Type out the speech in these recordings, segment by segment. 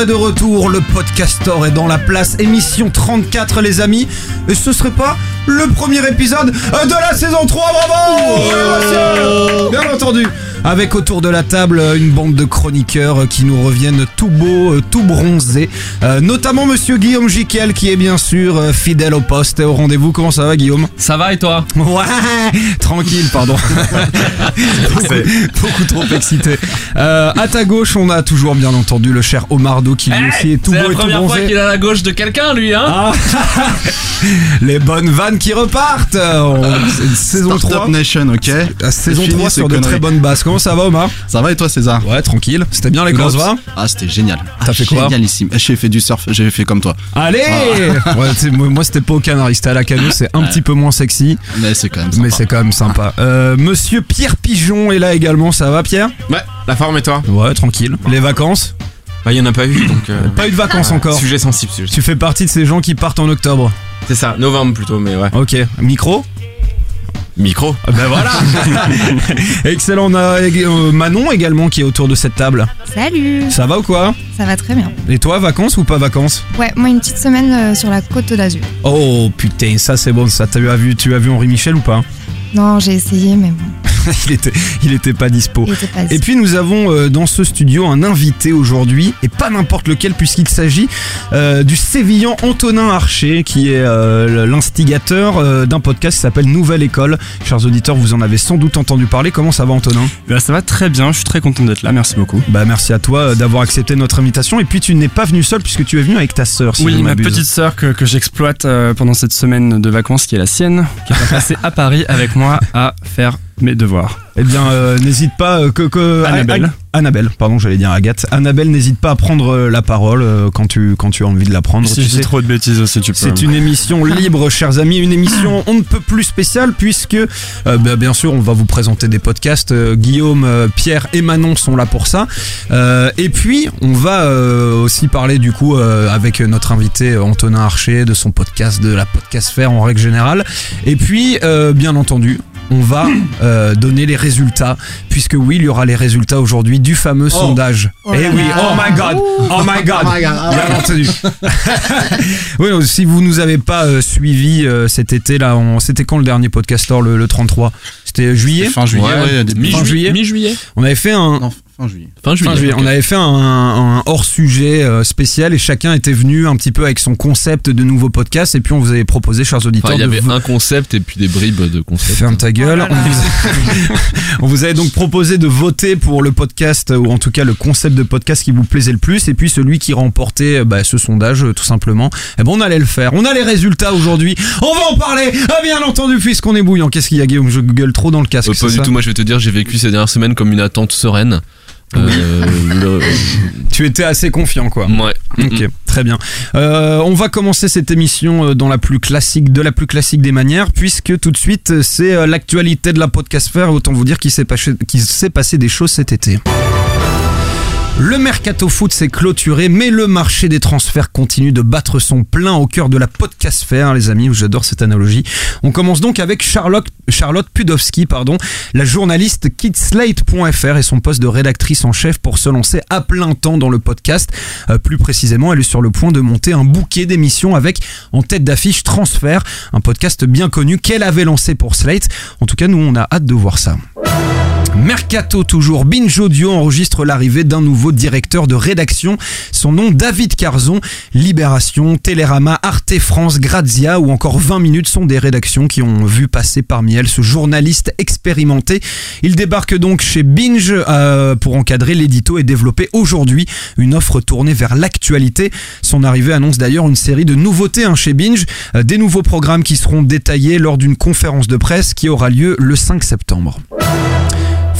Est de retour, le podcastor est dans la place, émission 34 les amis, et ce serait pas le premier épisode de la saison 3, bravo! Bien entendu. Avec autour de la table euh, une bande de chroniqueurs euh, qui nous reviennent tout beaux, euh, tout bronzés, Euh, notamment monsieur Guillaume Jiquel qui est bien sûr fidèle au poste et au rendez-vous. Comment ça va Guillaume? Ça va et toi? Ouais, tranquille, pardon. beaucoup, beaucoup trop excité. Euh, à ta gauche, on a toujours bien entendu le cher Omardo qui lui aussi est tout C'est beau la et tout première fois bronzé. qu'il est à la gauche de quelqu'un, lui, hein Ah, les bonnes vannes qui repartent. On- c'est- Saison 3. Startup Nation, ok Saison C'est fini, 3 ces sur de conneries. très bonnes bases. Comment ça va Omar? Ça va et toi César? Ouais, tranquille. C'était bien les Gloves. va Ah c'était génial. T'as Ah, fait quoi? Génialissime. J'ai fait du surf, j'ai fait comme toi. Allez ouais, sais, Moi, c'était pas au Canary, c'était à la canoë. C'est un petit peu moins sexy, Mais c'est quand même mais. C'est quand même sympa. Euh, Monsieur Pierre Pigeon est là également. Ça va Pierre? Ouais, la forme et toi? Ouais, tranquille. Les vacances? Bah, y en a pas eu donc. euh, Pas eu de vacances encore. Sujet sensible, sujet Tu fais partie de ces gens qui partent en octobre. C'est ça, novembre plutôt, mais ouais. Ok. Micro? Micro. Ah Ben voilà Excellent. On a euh, Manon également qui est autour de cette table. Salut Ça va ou quoi? Ça va très bien. Et toi, vacances ou pas vacances? Ouais, moi une petite semaine euh, sur la côte d'Azur. Oh putain, ça c'est bon, ça. Tu as vu, tu as vu Henri Michel ou pas? Non, j'ai essayé, mais bon, il, était, il était pas dispo. il était pas Et puis nous avons euh, dans ce studio un invité aujourd'hui, et pas n'importe lequel puisqu'il s'agit euh, du sévillan Antonin Archer, qui est euh, l'instigateur euh, d'un podcast qui s'appelle Nouvelle École. Chers auditeurs, vous en avez sans doute entendu parler. Comment ça va Antonin? Bah, ça va très bien, je suis très content d'être là, merci beaucoup. Bah merci à toi euh, d'avoir accepté notre invitation. Et puis tu n'es pas venu seul puisque tu es venu avec ta sœur. Si oui, ma petite sœur que, que j'exploite euh, pendant cette semaine de vacances qui est la sienne, qui est passée à Paris avec moi à faire mes devoirs. Eh bien, euh, n'hésite pas euh, que, que Annabelle. Annabelle, pardon, j'allais dire Agathe. Annabelle, n'hésite pas à prendre euh, la parole euh, quand tu quand tu as envie de la prendre. si tu je sais. dis trop de bêtises aussi, tu peux. C'est une émission libre, chers amis, une émission on ne peut plus spéciale puisque, euh, bah, bien sûr, on va vous présenter des podcasts. Euh, Guillaume, euh, Pierre et Manon sont là pour ça. Euh, et puis, on va euh, aussi parler du coup euh, avec notre invité Antonin Archer de son podcast, de la podcast faire en règle générale. Et puis, euh, bien entendu. On va euh, donner les résultats, puisque oui, il y aura les résultats aujourd'hui du fameux sondage. Oh Eh oui, là. oh my god, oh my god, bien entendu. Oui, donc, si vous nous avez pas euh, suivi euh, cet été là, on- c'était quand le dernier podcaster, le, le 33 C'était juillet? Fin juillet, ouais, Fin juillet. Mi-juillet. On avait fait un, Non, fin juillet. Fin juillet. Fin juillet. ok. On avait fait un, un hors sujet euh, spécial et chacun était venu un petit peu avec son concept de nouveau podcast et puis on vous avait proposé, chers auditeurs, Enfin, il y avait un concept et puis des bribes de concept. Ferme ta gueule. Oh là là. on, vous... on vous avait donc proposé de voter pour le podcast, ou en tout cas le concept de podcast qui vous plaisait le plus, et puis celui qui remportait euh, bah, ce sondage, euh, tout simplement. Et ben on allait le faire. On a les résultats aujourd'hui. On va en parler, ah, bien entendu, puisqu'on est bouillant. Qu'est-ce qu'il y a, Guillaume? Je gueule trop dans le casque. Euh, pas du ça tout, moi je vais te dire, j'ai vécu ces dernières semaines comme une attente sereine. Euh, le- Tu étais assez confiant, quoi. Ouais. Ok, très bien. Euh, on va commencer cette émission euh, dans la plus classique, de la plus classique des manières, puisque tout de suite c'est l'actualité de la podcast faire. Autant vous dire qu'il s'est passé, qu'il s'est passé des choses cet été. Le mercato foot s'est clôturé, mais le marché des transferts continue de battre son plein au cœur de la podcast faire, les amis. J'adore cette analogie. On commence donc avec Charlotte, Charlotte Pudowski, pardon, la journaliste kidslate.fr et son poste de rédactrice en chef pour se lancer à plein temps dans le podcast. Euh, plus précisément, elle est sur le point de monter un bouquet d'émissions avec en tête d'affiche Transfert, un podcast bien connu qu'elle avait lancé pour Slate. En tout cas, nous, on a hâte de voir ça. Mercato toujours, Binge Audio enregistre l'arrivée d'un nouveau directeur de rédaction. Son nom David Carzon. Libération, Télérama, Arte France, Grazia ou encore 20 minutes sont des rédactions qui ont vu passer parmi elles ce journaliste expérimenté. Il débarque donc chez Binge euh, pour encadrer l'édito et développer aujourd'hui une offre tournée vers l'actualité. Son arrivée annonce d'ailleurs une série de nouveautés hein, chez Binge, euh, des nouveaux programmes qui seront détaillés lors d'une conférence de presse qui aura lieu le 5 septembre.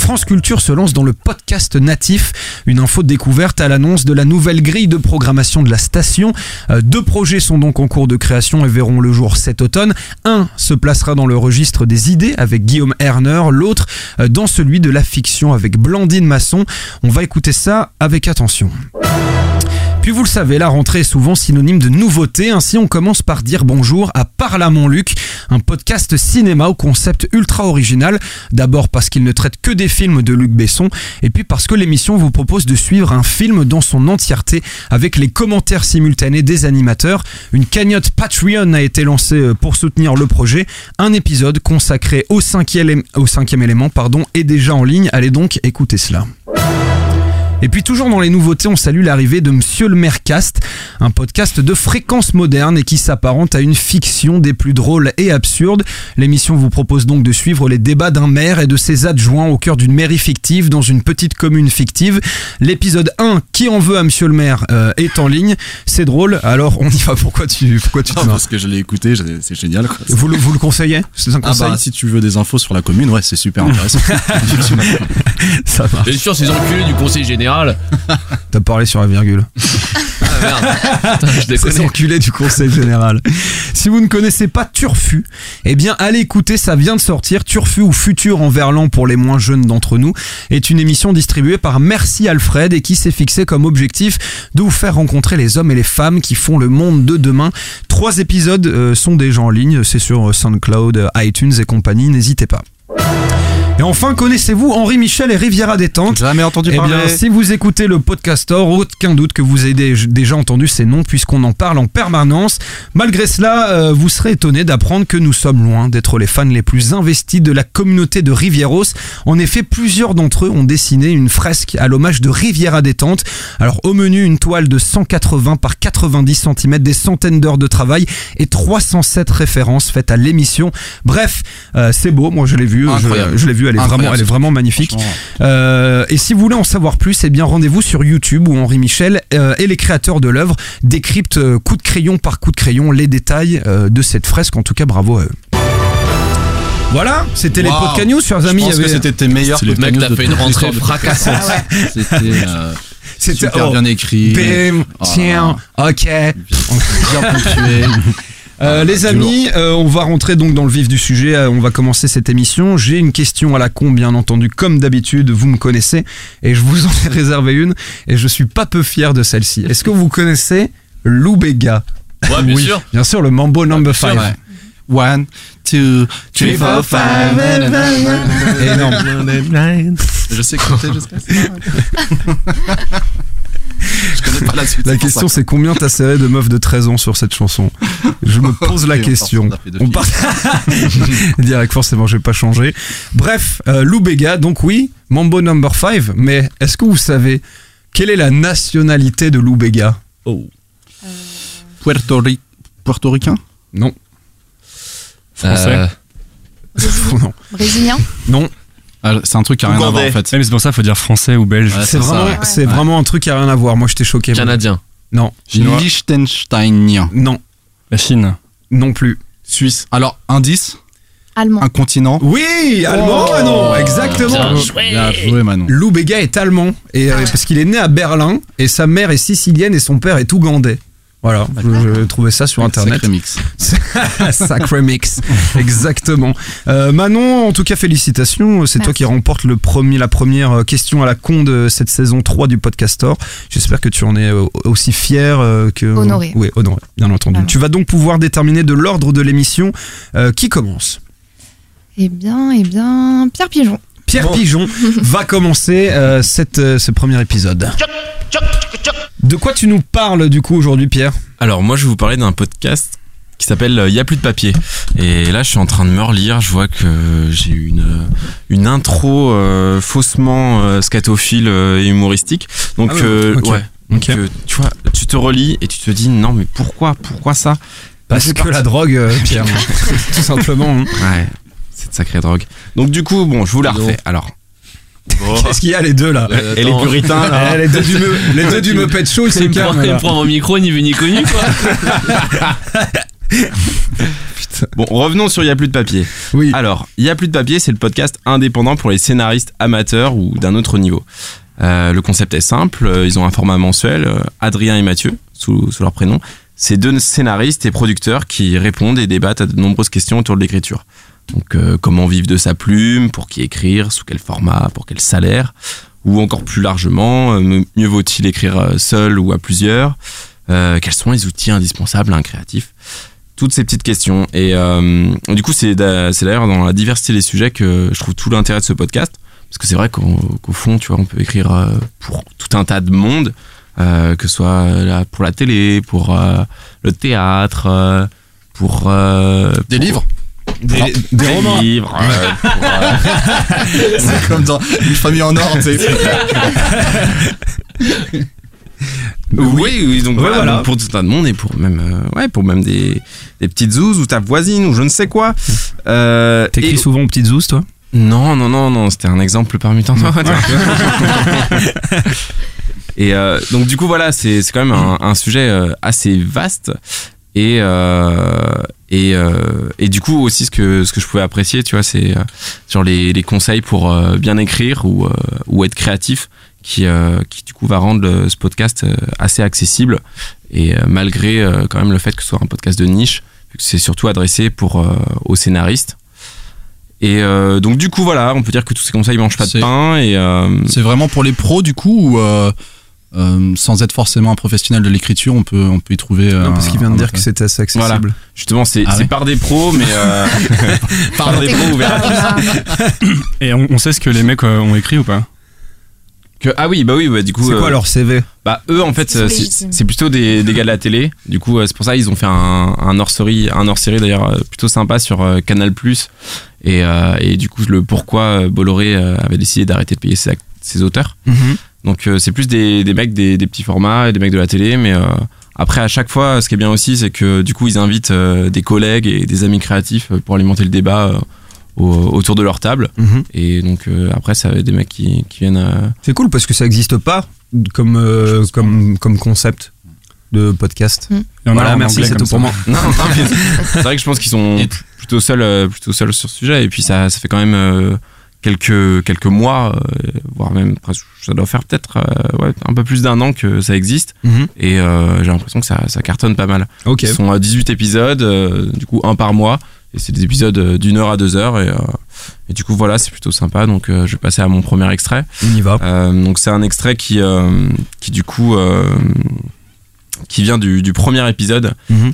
France Culture se lance dans le podcast natif, une info découverte à l'annonce de la nouvelle grille de programmation de la station. Euh, deux projets sont donc en cours de création et verront le jour cet automne. Un se placera dans le registre des idées avec Guillaume Erner, l'autre euh, dans celui de la fiction avec Blandine Masson. On va écouter ça avec attention. Puis vous le savez, la rentrée est souvent synonyme de nouveauté, ainsi on commence par dire bonjour à Parle à mon Luc, un podcast cinéma au concept ultra original, d'abord parce qu'il ne traite que des films de Luc Besson, et puis parce que l'émission vous propose de suivre un film dans son entièreté avec les commentaires simultanés des animateurs. Une cagnotte Patreon a été lancée euh, pour soutenir le projet, un épisode consacré au cinquième, au cinquième élément pardon, est déjà en ligne, allez donc écouter cela. Et puis toujours dans les nouveautés, on salue l'arrivée de Monsieur le Mercast, un podcast de fréquence moderne et qui s'apparente à une fiction des plus drôles et absurdes. L'émission vous propose donc de suivre les débats d'un maire et de ses adjoints au cœur d'une mairie fictive dans une petite commune fictive. L'épisode 1, qui en veut à Monsieur le maire, euh, est en ligne. C'est drôle, alors on y va. Pourquoi tu, pourquoi tu te marres parce que je l'ai écouté, c'est génial. Quoi. vous, le- vous le conseillez? C'est un Ah conseil? bah si tu veux des infos sur la commune, ouais, c'est super intéressant. Ça marche. Bien sûr, ces enculés du conseil général. T'as parlé sur la virgule. Ah merde. Putain, je du conseil général. Si vous ne connaissez pas Turfu, eh bien allez écouter, ça vient de sortir. Turfu ou Futur en verlan pour les moins jeunes d'entre nous est une émission distribuée par Merci Alfred et qui s'est fixé comme objectif de vous faire rencontrer les hommes et les femmes qui font le monde de demain. Trois épisodes euh, sont déjà en ligne, c'est sur SoundCloud, euh, iTunes et compagnie, n'hésitez pas. Et enfin, connaissez-vous Henri Michel et Riviera Détente? Jamais entendu eh parler. bien, si vous écoutez le podcastor, aucun doute que vous avez dé- déjà entendu ces noms puisqu'on en parle en permanence. Malgré cela, euh, vous serez étonné d'apprendre que nous sommes loin d'être les fans les plus investis de la communauté de Rivieros. En effet, plusieurs d'entre eux ont dessiné une fresque à l'hommage de Riviera Détente. Alors, au menu, une toile de 180 par 90 cm, des centaines d'heures de travail et 307 références faites à l'émission. Bref, euh, c'est beau, moi je l'ai vu, je, Incroyable. je l'ai vu, elle est Incroyable, vraiment, elle est ce vraiment magnifique. Euh, et si vous voulez en savoir plus, eh bien rendez-vous sur YouTube où Henri Michel euh, et les créateurs de l'œuvre décryptent euh, coup de crayon par coup de crayon les détails euh, de cette fresque. En tout cas, bravo à eux. Voilà, c'était les Wow. podcasts news, chers Je amis. pense il y que c'était tes meilleurs C'est le mec, t'as de fait une rentrée de- fracassante. C'était euh, C'était super oh, bien écrit. bim, Oh là tiens, ok. Bien ponctué. Euh, les amis, euh, on va rentrer donc dans le vif du sujet. euh, on va commencer cette émission. J'ai une question à la con, bien entendu, comme d'habitude. Vous me connaissez et je vous en ai réservé une et je suis pas peu fier de celle-ci. Est-ce que vous connaissez Lou Bega Ouais, bien Oui, sûr. Bien sûr, le Mambo Number sûr, 5. Ouais. One, two, three, four, five. Énorme. Je sais compter jusqu'à ça. Je connais pas la suite. Question c'est combien t'as serré de meufs de 13 ans sur cette chanson Je me pose la question. On part direct forcément, je vais pas changer. Bref, euh, Lou Bega, donc oui, Mambo Number 5, mais est-ce que vous savez quelle est la nationalité de Lou Bega Puerto, Ri- Puerto Ricain Non, Français. Euh, non, Brésilien? Non. Ah, C'est un truc qui a rien à voir en fait. Ouais, mais c'est pour ça qu'il faut dire français ou belge. Ouais, C'est vraiment, c'est un truc qui a rien à voir. Moi, je t'ai choqué. Canadien. Non, Chinois. Liechtensteinien. non, La Chine. non plus. Suisse. Alors, indice, Allemand. un continent. Oui, allemand, Oh. Manon, exactement. Bien joué. Bien joué, Manon. Lou Bega est allemand et euh, Ah parce qu'il est né à Berlin et sa mère est sicilienne et son père est ougandais. Voilà, je, je trouvais ça sur internet. Sacré mix. Sacré mix, exactement. Euh, Manon, en tout cas, félicitations. C'est toi qui remporte le premier, la première euh, question à la con de cette saison 3 du Podcastor. J'espère que tu en es euh, aussi fier que. Honoré. Oui, honoré, bien entendu. Tu vas donc pouvoir déterminer de l'ordre de l'émission euh, qui commence. Eh bien, eh bien, Pierre Pigeon. Pierre Pigeon va commencer euh, cette, euh, ce premier épisode. De quoi tu nous parles du coup aujourd'hui, Pierre Alors moi je vais vous parler d'un podcast qui s'appelle euh, Y a plus de papier. Et là je suis en train de me relire, je vois que j'ai eu une, une intro euh, faussement euh, scatophile euh, et humoristique. Donc Ah ouais, euh, ok. ouais. Donc Ok. euh, tu vois, tu te relis et tu te dis non mais pourquoi Pourquoi ça Parce C'est que parti. la drogue, euh, Pierre, tout simplement. hein. Ouais, c'est de sacrée drogue. Donc du coup, bon, je vous la refais. Alors, Qu'est-ce qu'il y a les deux là Euh, et les puritains là Eh, les deux du me, les deux du Muppet Show, ils se Il me prend, calment. il me là. prend mon micro, ni vu ni connu, quoi. Bon, revenons sur Y a plus de papier. Oui. Alors, Y a plus de papier, c'est le podcast indépendant pour les scénaristes amateurs ou d'un autre niveau. Euh, le concept est simple, euh, ils ont un format mensuel, Adrien et Mathieu, sous, sous leur prénom. C'est deux scénaristes et producteurs qui répondent et débattent à de nombreuses questions autour de l'écriture. Donc, euh, comment vivre de sa plume, pour qui écrire, sous quel format, pour quel salaire. ou encore plus largement, euh, mieux vaut-il écrire euh, seul ou à plusieurs Euh, Quels sont les outils indispensables à un créatif? Toutes ces petites questions. Et euh, du coup, c'est d'a- c'est d'ailleurs dans la diversité des sujets que je trouve tout l'intérêt de ce podcast. Parce que c'est vrai qu'au fond, tu vois, on peut écrire pour tout un tas de monde, euh, que ce soit pour la télé, pour le théâtre, pour... euh, Des pour- livres Des, des des romans. livres, euh, euh, C'est comme dans une famille en or, tu sais. Oui, oui, donc Ouais, voilà, voilà. donc pour tout un tas de monde et pour même, euh, ouais, pour même des, des petites zouzes ou ta voisine ou je ne sais quoi. Euh, T'écris et- souvent aux petites zouzes, toi? Non, non, non, non, c'était un exemple parmi tant d'autres. et euh, donc du coup voilà, c'est c'est quand même un, un sujet assez vaste et euh, et euh, et du coup aussi ce que ce que je pouvais apprécier, tu vois, c'est euh, genre les, les conseils pour bien écrire ou ou être créatif qui euh, qui du coup va rendre le- ce podcast euh, assez accessible et euh, malgré quand même le fait que ce soit un podcast de niche, c'est surtout adressé pour aux scénaristes. Et donc du coup voilà, on peut dire que tous ces conseils mangent pas de pain et C'est vraiment pour les pros, du coup, ou euh, sans être forcément un professionnel de l'écriture, on peut, on peut y trouver. Non, euh, parce qu'il vient de dire que c'était assez accessible. justement c'est Ah ouais. par des pros mais euh, par des pros ouverts. À tous. Et on, on sait ce que les mecs euh, ont écrit ou pas? Que- ah oui bah oui bah du coup C'est quoi euh, leur CV bah eux en fait C'est plutôt des, des gars de la télé. Du coup euh, c'est pour ça ils ont fait un, un hors série un hors série d'ailleurs plutôt sympa sur euh, Canal et euh, et du coup le pourquoi euh, Bolloré euh, avait décidé d'arrêter de payer ses, auteurs Donc euh, c'est plus des, des mecs des, des petits formats et des mecs de la télé, mais euh, après à chaque fois, ce qui est bien aussi, c'est que du coup ils invitent euh, des collègues et des amis créatifs pour alimenter le débat euh, au- autour de leur table. Mhm. Et donc euh, après, ça va être des mecs qui, qui viennent. euh, C'est cool parce que ça n'existe pas comme, euh, comme, comme concept de podcast. A Voilà, merci, anglais c'est tout pour moi. C'est vrai que je pense qu'ils sont plutôt seuls, plutôt seuls sur ce sujet. Et puis ça, ça fait quand même euh, quelques quelques mois, euh, voire même presque, ça doit faire peut-être euh, ouais, un peu plus d'un an que ça existe. Mhm. Et euh, j'ai l'impression que ça, ça cartonne pas mal. Ok. Ils sont à 18 épisodes, du coup un par mois. Et c'est des épisodes d'une heure à deux heures. Et, et du coup voilà, c'est plutôt sympa. Donc je vais passer à mon premier extrait. On y va. Donc c'est un extrait qui, qui du coup, qui vient du, du premier épisode Mhm.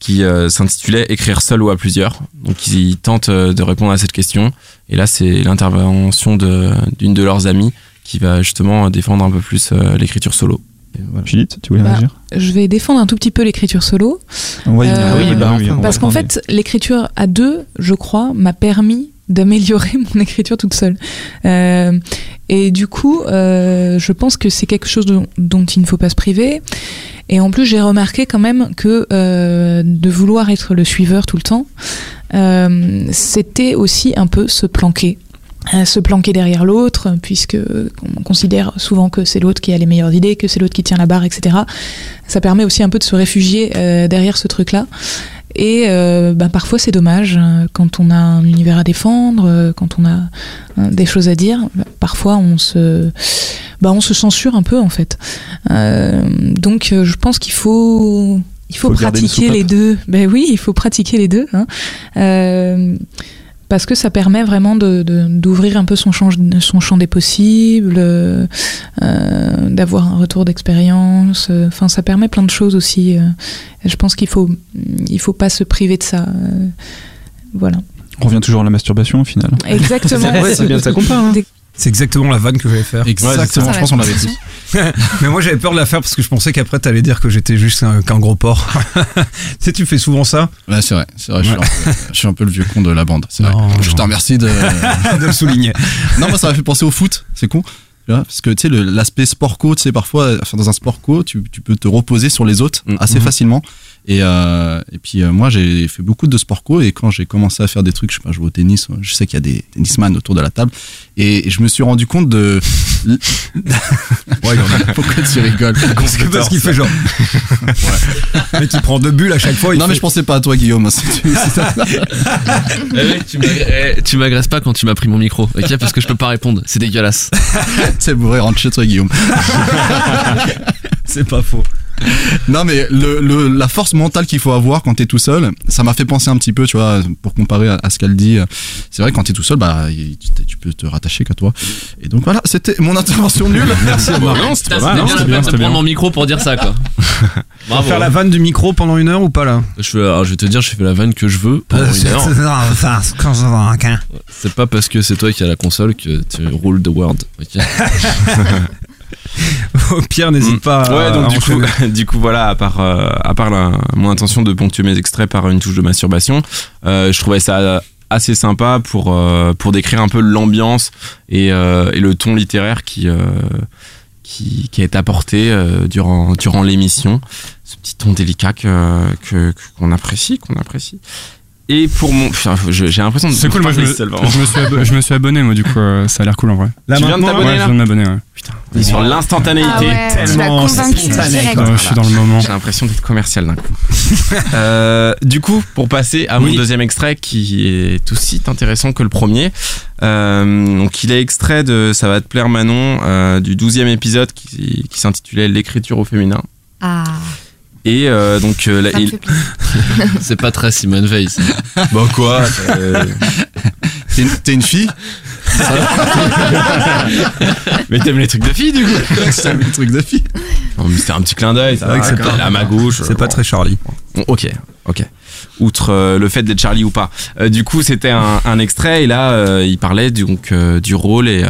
Qui euh, s'intitulait Écrire seul ou à plusieurs. Donc ils tentent euh, de répondre à cette question. Et là c'est l'intervention d'une de, leurs amies qui va justement défendre un peu plus euh, l'écriture solo. Voilà. Juliette, tu voulais Bah, réagir? Je vais défendre un tout petit peu l'écriture solo. Euh, venir. oui, bah, va Parce qu'en fait, l'écriture à deux, je crois, m'a permis d'améliorer mon écriture toute seule. Euh, et du coup, euh, je pense que c'est quelque chose dont, il ne faut pas se priver. Et en plus, j'ai remarqué quand même que euh, de vouloir être le suiveur tout le temps, c'était aussi un peu se planquer. Se planquer derrière l'autre, puisque on considère souvent que c'est l'autre qui a les meilleures idées, que c'est l'autre qui tient la barre, etc. Ça permet aussi un peu de se réfugier derrière ce truc-là. Et euh, bah, parfois c'est dommage euh, quand on a un univers à défendre, euh, quand on a euh, des choses à dire. bah, parfois on se, bah, on se censure un peu en fait. Euh, donc je pense qu'il faut, il faut, pratiquer les deux. Ben oui, il faut pratiquer les deux. Hein. Euh, parce que ça permet vraiment de- de- d'ouvrir un peu son champ, son champ des possibles, euh, d'avoir un retour d'expérience. euh, Enfin, ça permet plein de choses aussi. euh, je pense qu'il faut, il faut pas se priver de ça. voilà. On revient toujours à la masturbation au final. Exactement. Ouais, c'est bien ça qu'on parle, hein. C'est exactement la vanne que je vais faire. Exactement, je pense qu'on l'avait tous. Mais moi j'avais peur de la faire parce que je pensais qu'après t'allais dire que j'étais juste un- qu'un gros porc. tu sais, tu fais souvent ça? Ouais, c'est vrai, c'est vrai, je suis, un peu, je suis un peu le vieux con de la bande. c'est vrai. Non, Je te remercie de. de le souligner. non, moi ça m'a fait penser au foot, c'est con. Parce que tu sais, l'aspect sport co, tu sais, parfois, enfin, dans un sport co, tu, tu peux te reposer sur les autres Mhm. assez facilement. Et, euh, et puis, euh, moi, j'ai fait beaucoup de sport co, et quand j'ai commencé à faire des trucs, je sais pas, jouer au tennis, je sais qu'il y a des tennisman autour de la table, et je me suis rendu compte de. Ouais, il y en a. Pourquoi tu rigoles? Parce que- parce qu'il fait genre. Mais tu prends deux bulles à chaque fois. Non, mais je pensais pas à toi, Guillaume. Eh eh, tu m'agresses pas quand tu m'as pris mon micro, ok? Parce que je peux pas répondre, c'est dégueulasse. C'est bourré, rentre chez toi, Guillaume. C'est pas faux. non mais le, le- la force mentale qu'il faut avoir quand t'es tout seul, ça m'a fait penser un petit peu, tu vois, pour comparer à, à ce qu'elle dit. C'est vrai que quand t'es tout seul, bah tu, tu peux te rattacher qu'à toi. Et donc voilà, c'était mon intervention nulle. Merci à Bon, moi. non, c'était bien hein, peine bien, de prendre bien. mon micro pour dire ça, quoi. Bravo. Faire la vanne du micro pendant une heure ou pas là Je, fais, alors, je vais te dire, je fais la vanne que je veux pendant une heure. C'est pas parce que c'est toi qui as la console que tu roules the world. ok Au pire, n'hésite Mm. pas. à- Ouais, donc à du coup, du coup, voilà, à part, euh, à part la- mon intention de ponctuer mes extraits par une touche de masturbation, euh, je trouvais ça assez sympa pour, euh, pour décrire un peu l'ambiance et, et le ton littéraire qui, qui, qui est apporté durant, durant l'émission. Ce petit ton délicat que, apprécie, qu'on apprécie. Et pour mon. Putain, je- J'ai l'impression de. C'est cool, moi je me, seul, vraiment. je me suis abo- je me suis abonné, moi du coup, euh, ça a l'air cool en vrai. Là, tu viens de maintenant, t'abonner, Ouais, je là viens de m'abonner, ouais. Putain, on est sur l'instantanéité. Ah ouais, tu l'as tellement convaincu spontané, direct. quoi. Ouais, je suis dans le moment. J'ai l'impression d'être commercial d'un coup. Euh, du coup, pour passer à mon Oui. deuxième extrait qui est aussi intéressant que le premier. Euh, donc, il est extrait de Ça va te plaire Manon euh, du 12e épisode qui, qui s'intitulait L'écriture au féminin. Ah, Et euh, donc, euh, là, il-. C'est pas très Simone Veil. ça. Bah quoi euh, T'es une, t'es une fille Mais t'aimes les trucs de filles du coup C'est un truc de fille. Non, mais C'était un petit clin d'œil. C'est vrai que c'est pas- à ma gauche. C'est pas très Charlie. Bon, ok, ok. Outre euh, le fait d'être Charlie ou pas. Euh, du coup, c'était un, un extrait et là, euh, il parlait du- donc euh, du rôle et, euh,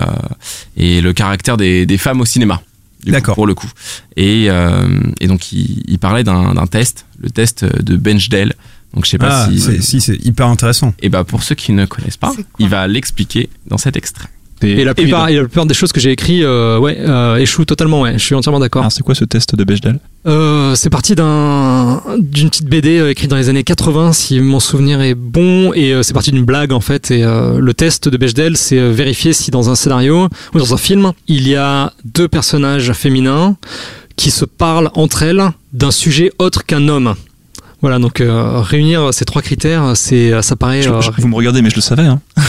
et le caractère des, des femmes au cinéma. Du coup, D'accord. Pour le coup. Et, euh, et donc, il, il parlait d'un d'un test, le test de Benchdale. Donc, je sais pas Ah, si. c'est- si, c'est hyper intéressant. Et bah, pour ceux qui ne connaissent pas, il va l'expliquer dans cet extrait. Et la plupart, et la plupart des choses que j'ai écrites euh, ouais, euh, échouent totalement, ouais, je suis entièrement d'accord. Alors, c'est quoi ce test de Bechdel? Euh, c'est parti d'un d'une petite BD euh, écrite dans les années 80, si mon souvenir est bon, et c'est parti d'une blague en fait. Et le test de Bechdel, c'est vérifier si dans un scénario ou dans un film, il y a deux personnages féminins qui se parlent entre elles d'un sujet autre qu'un homme. Voilà, donc réunir ces trois critères, c'est ça paraît. Je- je- Vous me regardez, mais je le savais. Hein.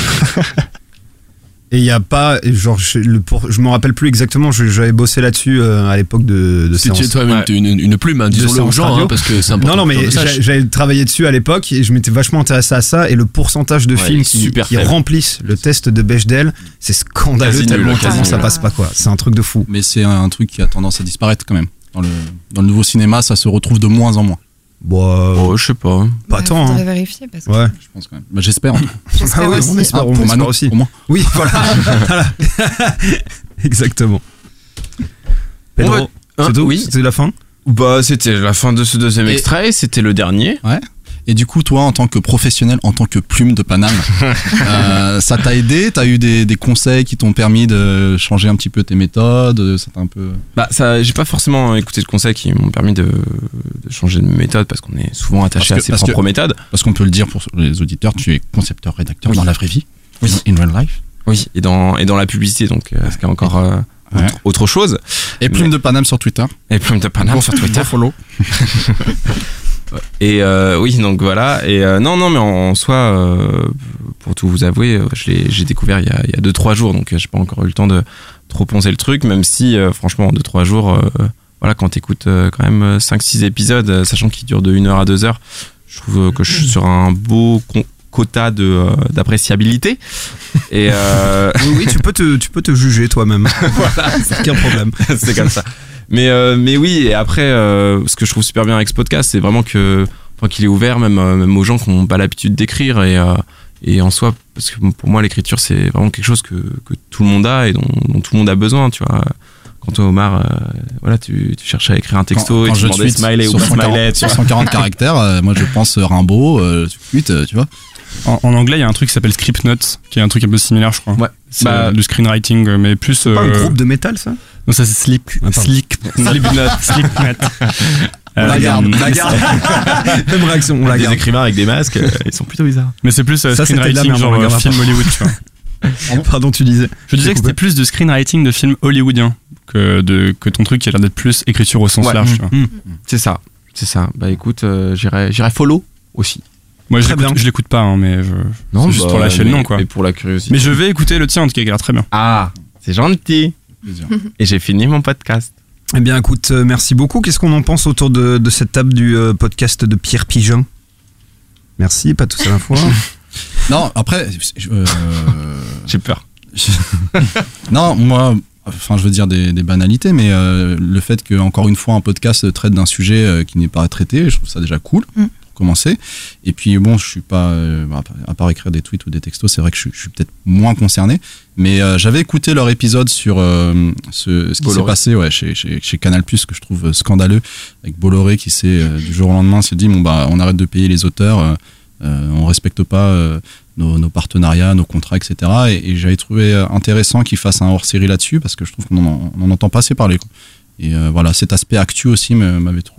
Et il y a pas, genre, je, le, pour, je me rappelle plus exactement, je- j'avais bossé là-dessus euh, à l'époque de, de Si tu es séance. toi-même Ouais. une, une plume, hein, disons-le aux gens, hein, parce que c'est important. Non, non, mais j'avais travaillé dessus à l'époque et je m'étais vachement intéressé à ça. Et le pourcentage de Ouais, films qui, super qui faible. remplissent le test de Bechdel, c'est scandaleux Quasi nul, tellement, tellement ça passe pas quoi. C'est un truc de fou. Mais c'est un truc qui a tendance à disparaître quand même. Dans le, dans le nouveau cinéma, ça se retrouve de moins en moins. Bon, euh, Oh, je sais pas. pas Ouais, tant. hein. vérifier parce que Ouais. Je pense quand même. Bah, J'espère. j'espère Ah oui, aussi. on espère, Ah, on pour Manon, aussi. pour moi. Oui, voilà. Voilà. Exactement. Pedro, c'est Hein, tout oui. C'était la fin Bah, c'était la fin de ce deuxième Et- extrait. C'était le dernier. Et du coup, toi, en tant que professionnel, en tant que plume de Paname, euh, ça t'a aidé? T'as eu des, des conseils qui t'ont permis de changer un petit peu tes méthodes? Ça un peu. Bah, ça, j'ai pas forcément écouté de conseils qui m'ont permis de, de changer de méthode parce qu'on est souvent attaché à ses propres que- méthodes. Parce qu'on peut le dire pour les auditeurs, tu es concepteur-rédacteur Oui. dans la vraie vie. Oui. In real life. Oui, et dans, et dans la publicité, donc, euh, ce qui est encore euh, Ouais. autre, autre chose. Et plume de Paname sur Twitter. Et Plume de Paname sur Twitter. follow. et euh, oui, donc voilà. Et euh, non, non, mais en, en soi, euh, pour tout vous avouer, euh, j'ai découvert il y a 2-3 jours, donc euh, j'ai pas encore eu le temps de trop poncer le truc, même si, euh, franchement, en 2-3 jours, voilà, quand t'écoutes quand même 5-6 épisodes, sachant qu'ils durent de 1 heure à 2 heures, je trouve que je suis sur un beau quota de, d'appréciabilité. Et Oui, oui, tu peux te, tu peux te juger toi-même. voilà, c'est aucun problème. c'est comme ça. Mais, euh, mais oui, et après, euh, ce que je trouve super bien avec ce podcast, c'est vraiment que enfin, qu'il est ouvert même, euh, même aux gens qui n'ont pas l'habitude d'écrire. Et, euh, et en soi, parce que pour moi, l'écriture, c'est vraiment quelque chose que, que tout le monde a et dont, dont tout le monde a besoin. Tu vois. Quand toi, Omar, euh, voilà, tu, tu cherches à écrire un texto et tu je demandais tweet smiley ou sur pas 140, smiley. tu sur vois. 140 caractères, euh, moi je pense Rimbaud, euh, tu tweets, euh, tu vois. En, en anglais, il y a un truc qui s'appelle Script Notes, qui est un truc un peu similaire, je crois. Ouais. C'est Bah- du screenwriting, mais plus. C'est pas un groupe de métal ça? Non, ça c'est Sleep. Ah. Sleep. Slipknot. Slipknot. On la Euh, garde, on la garde. Même réaction, on la Des garde. écrivains avec des masques, euh, ils sont plutôt bizarres. Mais c'est plus euh, Ça, la screenwriting, merde, on genre la euh, film. Hollywood, tu vois. Pardon, tu disais. Je disais que c'était plus de screenwriting de films hollywoodiens que, de, que ton truc qui a l'air d'être plus écriture au sens Ouais. large, tu vois. Mmh. C'est ça. C'est ça. Bah écoute, euh, j'irai j'irai follow aussi. Moi, je Très je l'écoute pas, hein, mais je- c'est juste bah, pour lâcher le mais- nom, quoi. Mais pour la curiosité. Mais je vais écouter le tien, en tout cas, qui a l'air très bien. Ah, c'est gentil. Plaisir. Et j'ai fini mon podcast. Eh bien, écoute, euh, merci beaucoup. Qu'est-ce qu'on en pense autour de, de cette table du euh, podcast de Pierre Pigeon? Merci, pas tous à la fois. Non, après, euh, J'ai peur. non, moi, enfin, je veux dire des, des banalités, mais euh, le fait que encore une fois un podcast traite d'un sujet euh, qui n'est pas traité, je trouve ça déjà cool. Mm. Commencer. Et puis bon, je suis pas, euh, à part- à part écrire des tweets ou des textos, c'est vrai que je, suis- je suis peut-être moins concerné. Mais euh, j'avais écouté leur épisode sur euh, ce, ce qui s'est passé ouais, chez, chez, chez Canal que je trouve scandaleux, avec Bolloré qui s'est du jour au lendemain s'est dit bon bah on arrête de payer les auteurs, on respecte pas nos, nos partenariats, nos contrats, etc. Et, et j'avais trouvé intéressant qu'ils fassent un hors-série là-dessus parce que je trouve qu'on en, en entend pas assez parler. quoi. Et voilà, cet aspect actu aussi,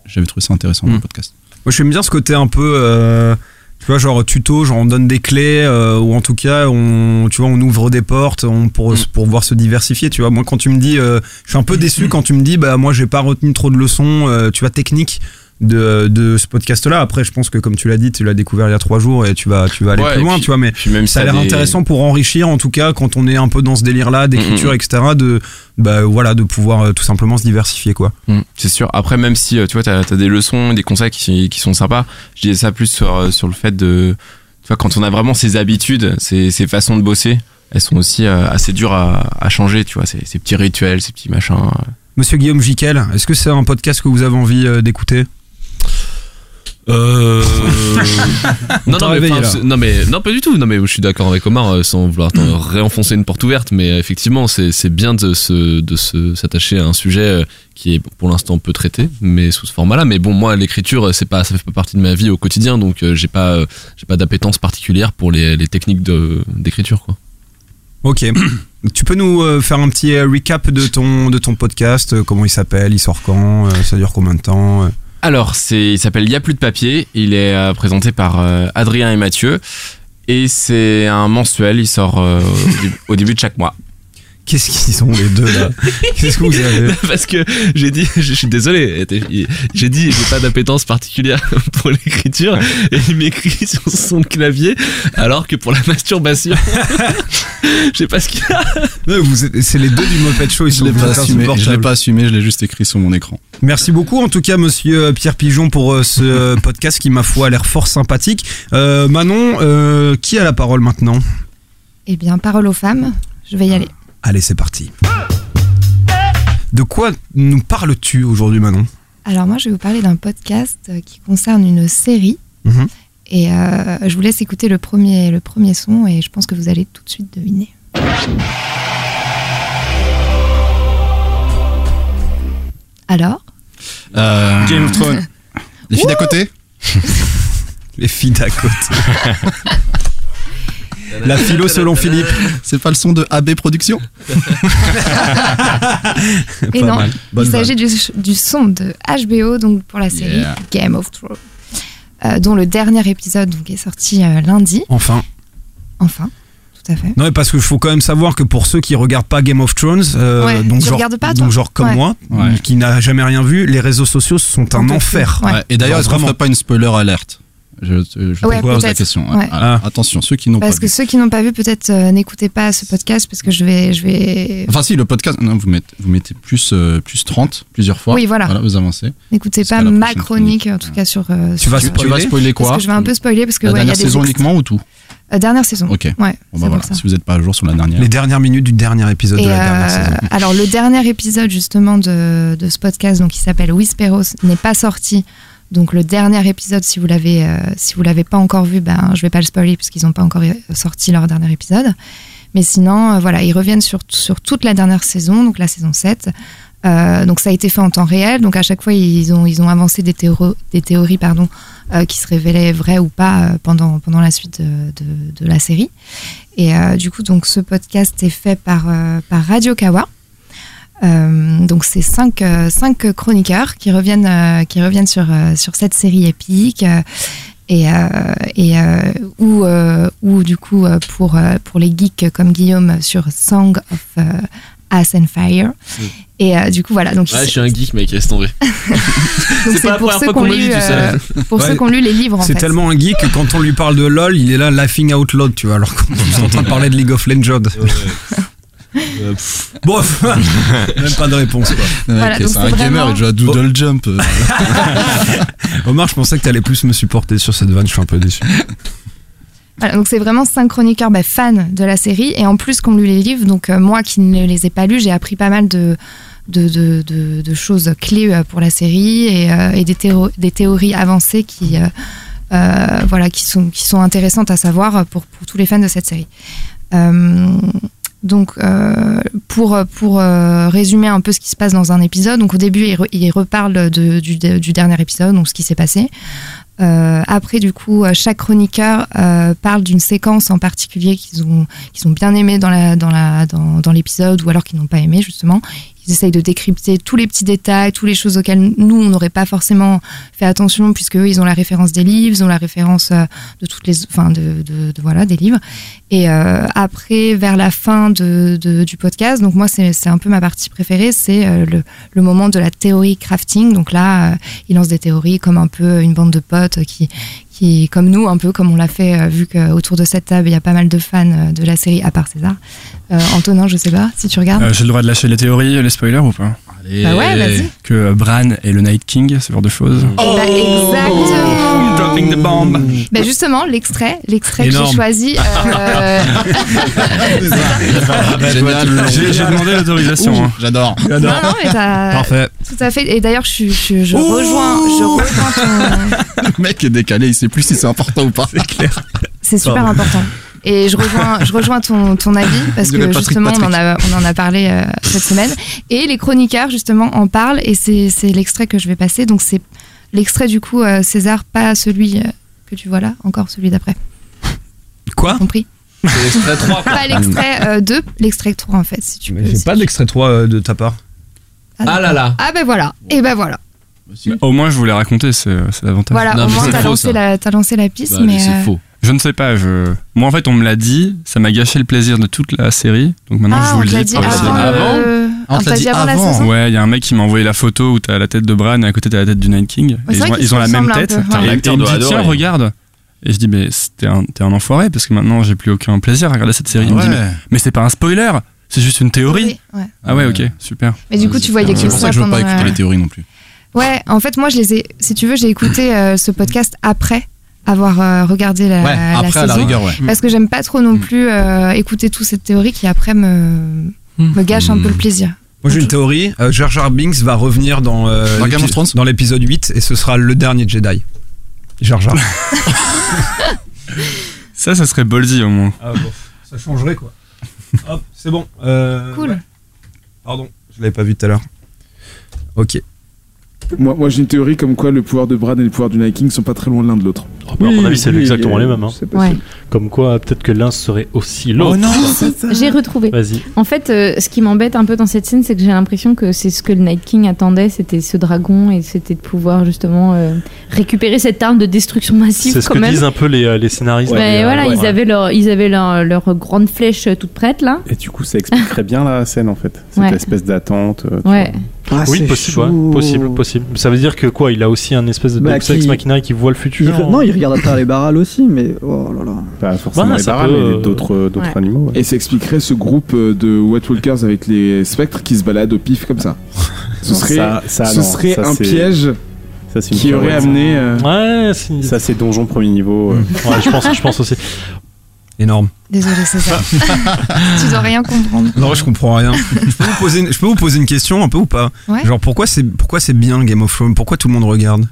j'avais trouvé ça intéressant dans le podcast. Moi, j'aime bien ce côté un peu, euh, tu vois, genre tuto, genre on donne des clés, euh, ou en tout cas, on, tu vois, on ouvre des portes on, pour, pour pouvoir se diversifier, tu vois. Moi, quand tu me dis, euh, je suis un peu déçu quand tu me dis, bah, moi, j'ai pas retenu trop de leçons, euh, tu vois, techniques de, de ce podcast-là. Après, je pense que, comme tu l'as dit, tu l'as découvert il y a trois jours et tu vas, tu vas aller Ouais, plus loin, puis- tu vois, mais même ça a l'air des- intéressant pour enrichir, en tout cas, quand on est un peu dans ce délire-là, d'écriture, Mm, mm. etc., de, bah, voilà, de pouvoir euh, tout simplement se diversifier, quoi. Mm, c'est sûr. Après, même si euh, tu vois, t'as as des leçons, des conseils qui, qui sont sympas, je disais ça plus sur, euh, sur le fait de, tu vois, quand on a vraiment ses habitudes, ses, ses façons de bosser, elles sont aussi assez dures à, à changer, tu vois, ces, ces petits rituels, ces petits machins. Monsieur Guillaume Jiquel, est-ce que c'est un podcast que vous avez envie d'écouter? Euh... non, non, mais, réveillé, enfin, non, mais non, pas du tout. Non, mais je suis d'accord avec Omar euh, sans vouloir t'en réenfoncer une porte ouverte. Mais euh, effectivement, c'est bien de se de se s'attacher à un sujet euh, qui est pour l'instant peu traité, mais sous ce format-là. Mais bon, moi, l'écriture, c'est pas ça fait pas partie de ma vie au quotidien, donc j'ai pas j'ai pas d'appétence particulière pour les, les techniques d'écriture, quoi. Ok. tu peux nous faire un petit recap de ton, de ton podcast Comment il s'appelle Il sort quand Ça dure combien de temps Alors, il s'appelle Y a plus de papier. Il est euh, présenté par euh, Adrien et Mathieu. Et c'est un mensuel, il sort euh, au début de chaque mois. Qu'est-ce qu'ils sont les deux là Qu'est-ce que vous avez Parce que j'ai dit, je suis désolé, j'ai dit j'ai pas d'appétence particulière pour l'écriture et il m'écrit sur son clavier alors que pour la masturbation, je sais pas ce qu'il a. Ouais, vous êtes- C'est les deux du Muppet Show, ils Je sont l'ai pas assumé, je l'ai pas assumé, je l'ai juste écrit sur mon écran. Merci beaucoup en tout cas monsieur euh, Pierre Pigeon pour euh, ce euh, podcast qui ma foi a l'air fort sympathique. Euh, Manon, euh, qui a la parole maintenant? Eh bien, parole aux femmes, je vais y aller. Allez c'est parti. De quoi nous parles-tu aujourd'hui Manon? Alors moi, je vais vous parler d'un podcast euh, qui concerne une série. Mhm. Et euh, je vous laisse écouter le premier, le premier son et je pense que vous allez tout de suite deviner. Alors? Euh, Game of Thrones. les filles d'à côté? Les filles d'à côté. la philo selon Philippe. C'est pas le son de AB Productions Et non, il s'agit du, du son de HBO donc pour la série Yeah. Game of Thrones, euh, dont le dernier épisode donc, est sorti euh, lundi. Enfin. Enfin, tout à fait. Non, mais parce qu'il faut quand même savoir que pour ceux qui regardent pas Game of Thrones, euh, Ouais, donc, genre, pas, donc genre comme Ouais. moi, Ouais. qui n'a jamais rien vu, les réseaux sociaux sont un enfer. plus. Ouais. Ouais, Et d'ailleurs, est-ce qu'on vraiment. ferait pas une spoiler alerte? Je, te- je Ouais, pose la question. Ouais. Alors, Attention, ceux qui n'ont pas Parce que vu. ceux qui n'ont pas vu, peut-être euh, n'écoutez pas ce podcast parce que je vais, je vais, Enfin, si, le podcast, non, vous mettez, vous mettez plus, euh, plus 30 plusieurs fois. Oui, voilà. vous avancez. n'écoutez pas ma chronique, en tout cas sur. euh, Tu sur- vas Tu, spoiler tu vas spoiler Parce quoi que je vais un peu spoiler parce que La ouais, il y a dernière des saison uniquement ou tout Euh, dernière saison. Ok. Ouais, Bon, bah voilà. ça. Si vous n'êtes pas à jour sur la dernière. Les dernières minutes du dernier épisode Et de la dernière euh, saison. alors le dernier épisode justement de, de ce podcast, donc qui s'appelle Whisperos, n'est pas sorti. Donc le dernier épisode, si vous l'avez, euh, si vous l'avez pas encore vu, ben je vais pas le spoiler puisqu'ils n'ont pas encore euh, sorti leur dernier épisode. Mais sinon, euh, voilà, ils reviennent sur, sur toute la dernière saison, donc la saison 7. Euh, donc ça a été fait en temps réel. Donc à chaque fois, ils ont, ils ont avancé des, théoro- des théories pardon, qui se révélaient vraies ou pas pendant, pendant la suite de, de- de la série. Et du coup, donc ce podcast est fait par, par Radio Kawa. Euh, donc c'est cinq, euh, cinq chroniqueurs qui reviennent, euh, qui reviennent sur, euh, sur cette série épique. euh, et, euh, et euh, ou, euh, ou du coup pour, pour les geeks comme Guillaume sur Song of Ice and Fire. Et euh, du coup voilà donc, Ouais, je suis un geek, mec, laisse tomber. c'est pas pour ceux fois qui ont qu'on euh, pour Ouais. ceux qui ont lu les livres en C'est tellement un geek que quand on lui parle de LOL, il est là laughing out loud, tu vois, alors qu'on est en train de parler de League of Legends. Euh, pff, Bof Même pas de réponse quoi. Voilà, c'est un gamer, il joue à Doodle Jump. euh. Omar, je pensais que t'allais plus me supporter sur cette vanne, je suis un peu déçu. Voilà, donc c'est vraiment cinq chroniqueurs bah, fans de la série et en plus qu'on lu les livres. Donc euh, moi qui ne les ai pas lus, j'ai appris pas mal de, de, de, de- de choses clés euh, pour la série et, euh, et des, théo- des théories avancées qui, euh, euh, voilà, qui, sont, qui sont intéressantes à savoir pour, pour tous les fans de cette série. Donc, euh, pour, euh, résumer un peu ce qui se passe dans un épisode, donc au début, il, re- il reparle de- du, dernier épisode, donc ce qui s'est passé. Euh, après, du coup, chaque chroniqueur parle d'une séquence en particulier qu'ils ont, qu'ils ont bien aimé dans, la, dans, la, dans, dans l'épisode ou alors qu'ils n'ont pas aimé, justement. Ils essayent de décrypter tous les petits détails, toutes les choses auxquelles nous, on n'aurait pas forcément fait attention, puisque ils ont la référence des livres, ils ont la référence euh, de toutes les, enfin, de, voilà, des livres. Et euh, après, vers la fin de, du podcast, donc moi, c'est, un peu ma partie préférée, c'est euh, le, le moment de la théorie crafting. Donc là, ils lancent des théories comme un peu une bande de potes qui, qui comme nous, un peu comme on l'a fait, euh, vu qu'autour de cette table, il y a pas mal de fans euh, de la série, à part César. Euh, Antonin, je sais pas si tu regardes. J'ai le droit de lâcher les théories, les spoilers ou pas? Allez. Bah ouais, vas-y. Que Bran est le Night King, ce genre de choses. Eh ben, exactement. Dropping the bomb. Ben justement, l'extrait, l'extrait que j'ai choisi. euh. J'ai j'ai demandé l'autorisation. hein. J'adore. non, non, mais t'as Parfait. tout à fait. Et d'ailleurs, je, je, je rejoins, je rejoins ton. Le mec est décalé, il sait plus si c'est important ou pas. C'est clair. C'est super important. Et je rejoins, je rejoins ton, ton avis parce que Patrick justement on en a, on en a parlé euh, cette semaine. Et les chroniqueurs justement en parlent et c'est c'est l'extrait que je vais passer. Donc c'est l'extrait du coup euh, César, pas celui euh, que tu vois là, encore celui d'après. Quoi Compris C'est l'extrait 3. Pas l'extrait euh, 2, l'extrait 3 en fait. Si tu peux. J'ai si pas d'extrait 3 euh, de ta part. Ah là là. Ah ben voilà. Et ben voilà. Au moins, je voulais raconter, c'est c'est l'avantage. Voilà. Non, au moins t'as lancé la, t'as lancé la piste, Bah, mais. c'est euh, faux. Je ne sais pas. Je... Moi, en fait, on me l'a dit, ça m'a gâché le plaisir de toute la série. Donc maintenant, Ah, je on vous le dis. dit avant. Avant on on dit avant. Ouais, il y a un mec qui m'a envoyé la photo où t'as la tête de Bran et à côté t'as la tête du Night King. Et ils ont, ils ont la même tête. peu, ouais. Et L'acteur il me dit tiens regarde. Et je dis mais t'es un, t'es un enfoiré parce que maintenant j'ai plus aucun plaisir à regarder cette série. Il me dit, mais, mais c'est pas un spoiler, c'est juste une théorie. Oui, ouais. Ah ouais ok super. Mais du coup, tu voyais que C'est pour ça que je veux pas écouter les théories non plus. Ouais, en fait, moi, je les ai. Si tu veux, j'ai écouté euh, ce podcast après avoir euh, regardé la, Ouais, la après à la saison. rigueur, ouais. Parce que j'aime pas trop non plus euh, écouter toute cette théorie qui après me, me gâche un peu le plaisir. Moi j'ai une théorie, euh, Jar Jar Binks va revenir dans, euh, Dans Game l'épi- of Thrones dans l'épisode 8 et ce sera le dernier Jedi. Jar Jar. Ça ça serait ballsy au moins. Ah, bon, ça changerait quoi. Hop, c'est bon. Euh, Cool. ouais. Pardon, je l'avais pas vu tout à l'heure. Ok. Moi, moi j'ai une théorie comme quoi le pouvoir de Brad et le pouvoir du Night King sont pas très loin l'un de l'autre. à mon avis, c'est exactement les mêmes. hein. Comme quoi, peut-être que l'un serait aussi l'autre. J'ai retrouvé. Vas-y. En fait, euh, ce qui m'embête un peu dans cette scène, c'est que j'ai l'impression que c'est ce que le Night King attendait, c'était ce dragon et c'était de pouvoir justement euh, récupérer cette arme de destruction massive C'est ce quand que même. disent un peu les, euh, les scénaristes. Mais Euh, voilà, ouais. ils avaient leur, ils avaient leur, leur grande flèche toute prête là. Et du coup, ça expliquerait bien la scène en fait. Cette Ouais. espèce d'attente. euh, Ouais. Ah, oui, possible, ouais, possible, possible. Ça veut dire que quoi Il a aussi un espèce de Bah, Deus Ex Machina qui voit le Il futur re- Non, il regarde à travers les barrales aussi, mais oh là là. Pas forcément Bah, les ça barras, peut, mais euh, d'autres d'autres Ouais. animaux. ouais. Et ça expliquerait ce groupe euh, de White Walkers avec les spectres qui se baladent au pif comme ça. Ce Non, serait, ça- ça, ce non, serait ça, un piège Ça, c'est une qui aurait amené. euh, Ouais, c'est- Ça, c'est donjon premier niveau. euh. ouais, je pense, je pense aussi. Énorme. Désolé, César. tu dois rien comprendre. Non, je comprends rien. je, peux vous poser une, je peux vous poser une question un peu ou pas? Ouais. Genre pourquoi c'est pourquoi c'est bien Game of Thrones? Pourquoi tout le monde regarde?